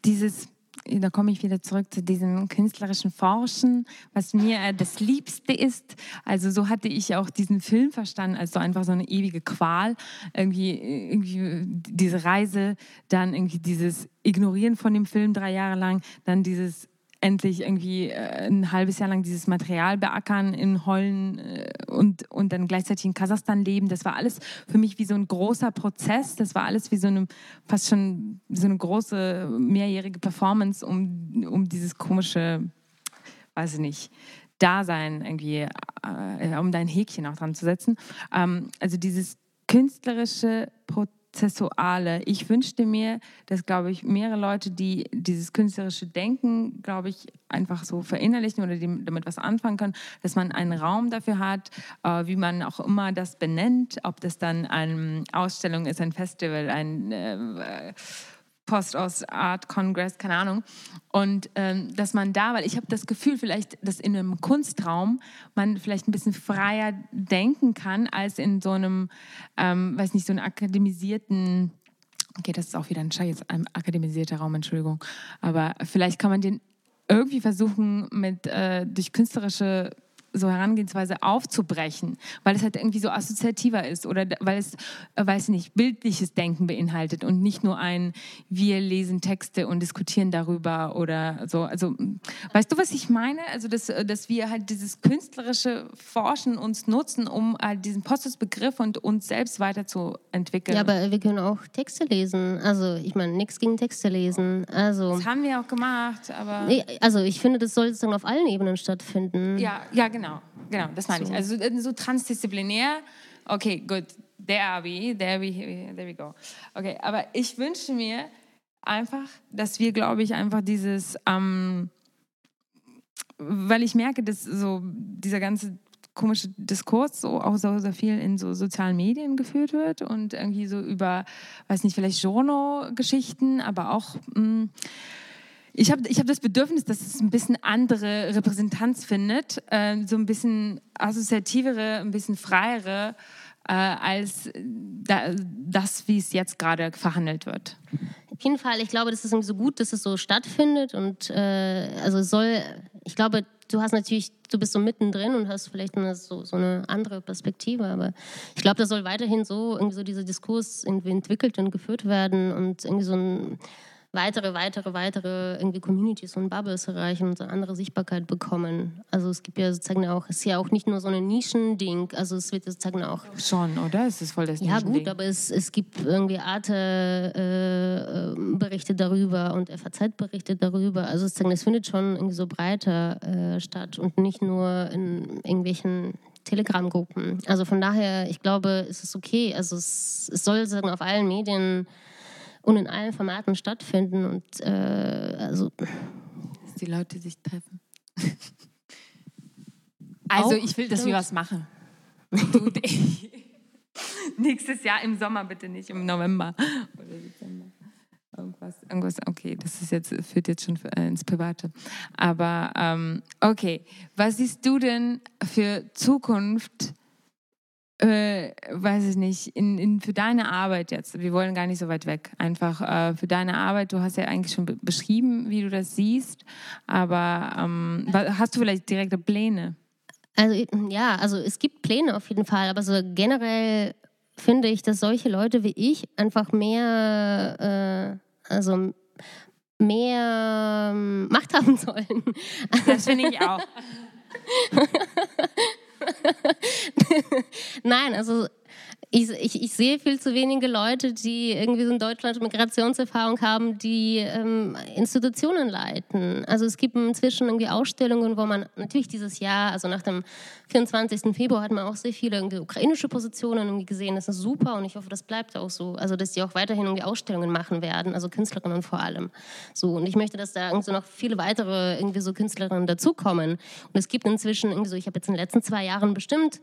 Speaker 1: dieses da komme ich wieder zurück zu diesem künstlerischen Forschen, was mir äh, das Liebste ist. Also so hatte ich auch diesen Film verstanden, als so einfach so eine ewige Qual. Irgendwie, irgendwie diese Reise, dann irgendwie dieses Ignorieren von dem Film drei Jahre lang, dann dieses endlich irgendwie äh, ein halbes Jahr lang dieses Material beackern in Hollen äh, und, und dann gleichzeitig in Kasachstan leben. Das war alles für mich wie so ein großer Prozess. Das war alles wie so eine, fast schon so eine große mehrjährige Performance, um, um dieses komische, weiß ich nicht, Dasein irgendwie, äh, um dein Häkchen auch dran zu setzen. Ähm, also dieses künstlerische Prozess Prozessuale. Ich wünschte mir, dass, glaube ich, mehrere Leute, die dieses künstlerische Denken, glaube ich, einfach so verinnerlichen oder damit was anfangen können, dass man einen Raum dafür hat, äh, wie man auch immer das benennt, ob das dann eine Ausstellung ist, ein Festival, ein äh, Post aus Art Congress, keine Ahnung. Und ähm, dass man da, weil ich habe das Gefühl, vielleicht, dass in einem Kunstraum man vielleicht ein bisschen freier denken kann, als in so einem, ähm, weiß nicht, so einem akademisierten, okay, das ist auch wieder ein Scheiß, ein akademisierter Raum, Entschuldigung, aber vielleicht kann man den irgendwie versuchen, mit, äh, durch künstlerische so Herangehensweise aufzubrechen, weil es halt irgendwie so assoziativer ist oder weil es, äh, weiß ich nicht, bildliches Denken beinhaltet und nicht nur ein, wir lesen Texte und diskutieren darüber oder so. Also, weißt du, was ich meine? Also, dass, äh, dass wir halt dieses künstlerische Forschen uns nutzen, um halt diesen Postus-Begriff und uns selbst weiterzuentwickeln.
Speaker 2: Ja, aber wir können auch Texte lesen. Also, ich meine, nichts gegen Texte lesen. Also,
Speaker 1: das haben wir auch gemacht, aber.
Speaker 2: Also, ich finde, das soll sozusagen auf allen Ebenen stattfinden.
Speaker 1: Ja, ja, genau. Genau, das meine so. ich. Also äh, so transdisziplinär. Okay, gut. There are we, there we, there we go. Okay, aber ich wünsche mir einfach, dass wir, glaube ich, einfach dieses, ähm, weil ich merke, dass so dieser ganze komische Diskurs so auch so, so viel in so sozialen Medien geführt wird und irgendwie so über, weiß nicht, vielleicht Journal-Geschichten, aber auch mh, mm, ich habe ich hab das Bedürfnis, dass es ein bisschen andere Repräsentanz findet, äh, so ein bisschen assoziativere, ein bisschen freiere, äh, als da, das, wie es jetzt gerade verhandelt wird.
Speaker 2: Auf jeden Fall, ich glaube, das ist so gut, dass es so stattfindet und äh, also soll, ich glaube, du hast natürlich, du bist so mittendrin und hast vielleicht eine, so, so eine andere Perspektive, aber ich glaube, das soll weiterhin so irgendwie so dieser Diskurs entwickelt und geführt werden und irgendwie so ein weitere, weitere, weitere irgendwie Communities und Bubbles erreichen und eine andere Sichtbarkeit bekommen. Also es gibt ja sozusagen auch, es ist ja auch nicht nur so ein Nischending, also es wird sozusagen auch...
Speaker 1: Schon, oder? Es ist voll das
Speaker 2: Ja gut, aber es, es gibt irgendwie Arte-Berichte äh, darüber und FAZ-Berichte darüber. Also sozusagen, es findet schon irgendwie so breiter äh, statt und nicht nur in irgendwelchen Telegram-Gruppen. Also von daher, ich glaube, es ist okay. Also es, es soll sozusagen auf allen Medien und in allen Formaten stattfinden und äh, also
Speaker 1: dass die Leute sich treffen. also ich will, dass wir was machen. Du, Nächstes Jahr im Sommer bitte nicht, im November oder Dezember. Irgendwas, irgendwas, okay, das ist jetzt, führt jetzt schon äh, ins Private. Aber ähm, okay, was siehst du denn für Zukunft äh, weiß ich nicht, in, in, für deine Arbeit jetzt, wir wollen gar nicht so weit weg, einfach äh, für deine Arbeit, du hast ja eigentlich schon beschrieben, wie du das siehst, aber ähm, hast du vielleicht direkte Pläne?
Speaker 2: Also ja, also es gibt Pläne auf jeden Fall, aber so generell finde ich, dass solche Leute wie ich einfach mehr, äh, also mehr ähm, Macht haben sollen.
Speaker 1: Das finde ich auch.
Speaker 2: Nein, also ich, ich, ich, sehe viel zu wenige Leute, die irgendwie so in Deutschland Migrationserfahrung haben, die ähm, Institutionen leiten. Also es gibt inzwischen irgendwie Ausstellungen, wo man natürlich dieses Jahr, also nach dem 24. Februar hat man auch sehr viele ukrainische Positionen irgendwie gesehen. Das ist super und ich hoffe, das bleibt auch so. Also dass die auch weiterhin irgendwie Ausstellungen machen werden, also Künstlerinnen vor allem. So und ich möchte, dass da irgendwie noch viele weitere irgendwie so Künstlerinnen dazukommen. Und es gibt inzwischen irgendwie so, ich habe jetzt in den letzten zwei Jahren bestimmt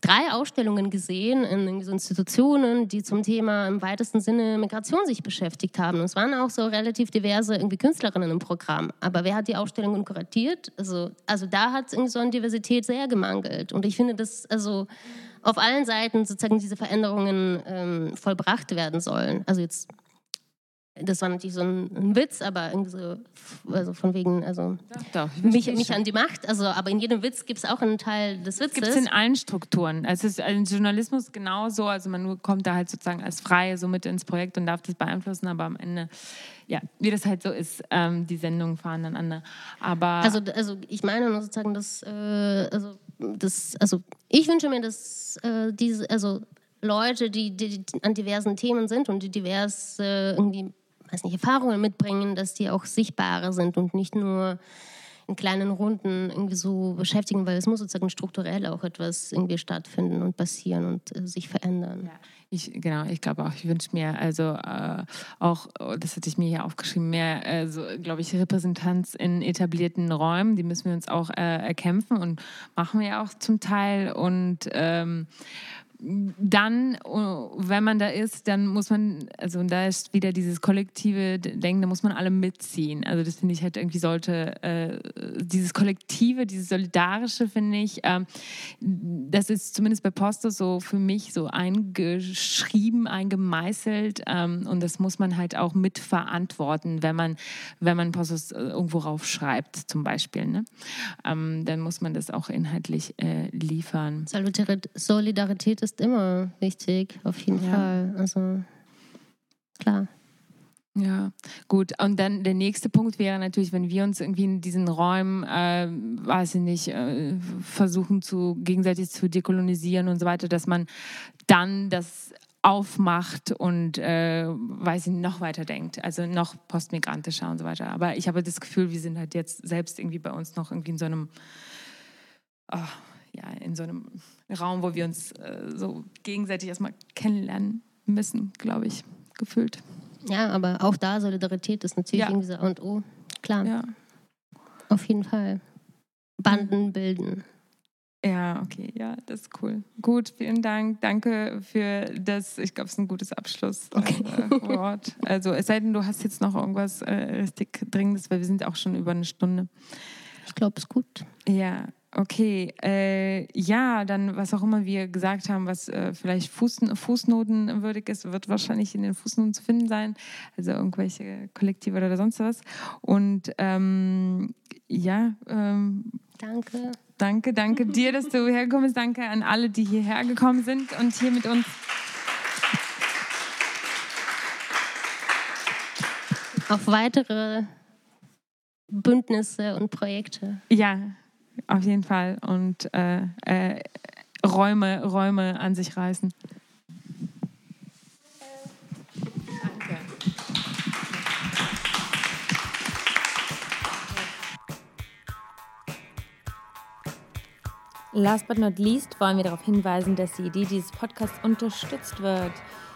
Speaker 2: drei Ausstellungen gesehen in so Institutionen, die zum Thema im weitesten Sinne Migration sich beschäftigt haben. Und es waren auch so relativ diverse irgendwie Künstlerinnen im Programm. Aber wer hat die Ausstellungen kuratiert? Also, also da hat es so an Diversität sehr gemangelt. Und ich finde, dass also auf allen Seiten sozusagen diese Veränderungen ähm, vollbracht werden sollen. Also jetzt das war natürlich so ein, ein Witz, aber irgendwie so, also von wegen, also
Speaker 1: Doch,
Speaker 2: mich, mich an die Macht. Also, aber in jedem Witz gibt es auch einen Teil des Witzes.
Speaker 1: Gibt es in allen Strukturen. Also es ist im Journalismus genauso. Also man kommt da halt sozusagen als Freie so mit ins Projekt und darf das beeinflussen, aber am Ende, ja, wie das halt so ist, ähm, die Sendungen fahren dann an. Aber
Speaker 2: also, also ich meine nur sozusagen, dass, äh, also, das, also ich wünsche mir, dass äh, diese, also Leute, die, die, die, an diversen Themen sind und die divers äh, irgendwie weiß nicht, Erfahrungen mitbringen, dass die auch sichtbarer sind und nicht nur in kleinen Runden irgendwie so beschäftigen, weil es muss sozusagen strukturell auch etwas irgendwie stattfinden und passieren und äh, sich verändern. Ja.
Speaker 1: Ich, genau, ich glaube auch, ich wünsche mir also äh, auch, oh, das hatte ich mir hier aufgeschrieben, mehr, äh, glaube ich, Repräsentanz in etablierten Räumen. Die müssen wir uns auch äh, erkämpfen und machen wir auch zum Teil. Und ähm, dann, oh, wenn man da ist, dann muss man, also da ist wieder dieses kollektive Denken, da muss man alle mitziehen. Also das finde ich halt irgendwie sollte, äh, dieses Kollektive, dieses Solidarische finde ich, äh, das ist zumindest bei Postos so für mich so eingeschrieben, eingemeißelt ähm, und das muss man halt auch mitverantworten, wenn man, wenn man Postos äh, irgendwo raufschreibt zum Beispiel. Ne? Ähm, dann muss man das auch inhaltlich äh, liefern.
Speaker 2: Solidarität ist ist immer wichtig, auf jeden ja. Fall. Also klar.
Speaker 1: Ja, gut. Und dann der nächste Punkt wäre natürlich, wenn wir uns irgendwie in diesen Räumen, äh, weiß ich nicht, äh, versuchen zu gegenseitig zu dekolonisieren und so weiter, dass man dann das aufmacht und äh, weiß ich noch weiter denkt, also noch postmigrantischer und so weiter. Aber ich habe das Gefühl, wir sind halt jetzt selbst irgendwie bei uns noch irgendwie in so einem oh, ja, in so einem Raum, wo wir uns äh, so gegenseitig erstmal kennenlernen müssen, glaube ich, gefühlt.
Speaker 2: Ja, aber auch da Solidarität ist natürlich ja. irgendwie so A und O. Klar.
Speaker 1: Ja.
Speaker 2: Auf jeden Fall. Banden bilden.
Speaker 1: Ja, okay, ja, das ist cool. Gut, vielen Dank. Danke für das, ich glaube, es ist ein gutes Abschlusswort. Okay. Äh, also es sei denn, du hast jetzt noch irgendwas äh, richtig Dringendes, weil wir sind auch schon über eine Stunde.
Speaker 2: Ich glaube, es ist gut.
Speaker 1: Ja, okay. Äh, ja, dann, was auch immer wir gesagt haben, was äh, vielleicht Fuß, Fußnotenwürdig ist, wird wahrscheinlich in den Fußnoten zu finden sein. Also irgendwelche Kollektive oder sonst was. Und ähm, ja, ähm,
Speaker 2: danke.
Speaker 1: Danke, danke dir, dass du hergekommen bist. Danke an alle, die hierher gekommen sind und hier mit uns.
Speaker 2: Auf weitere Bündnisse und Projekte.
Speaker 1: Ja, auf jeden Fall. Und äh, äh, Räume, Räume an sich reißen.
Speaker 3: Last but not least wollen wir darauf hinweisen, dass die Idee dieses Podcasts unterstützt wird.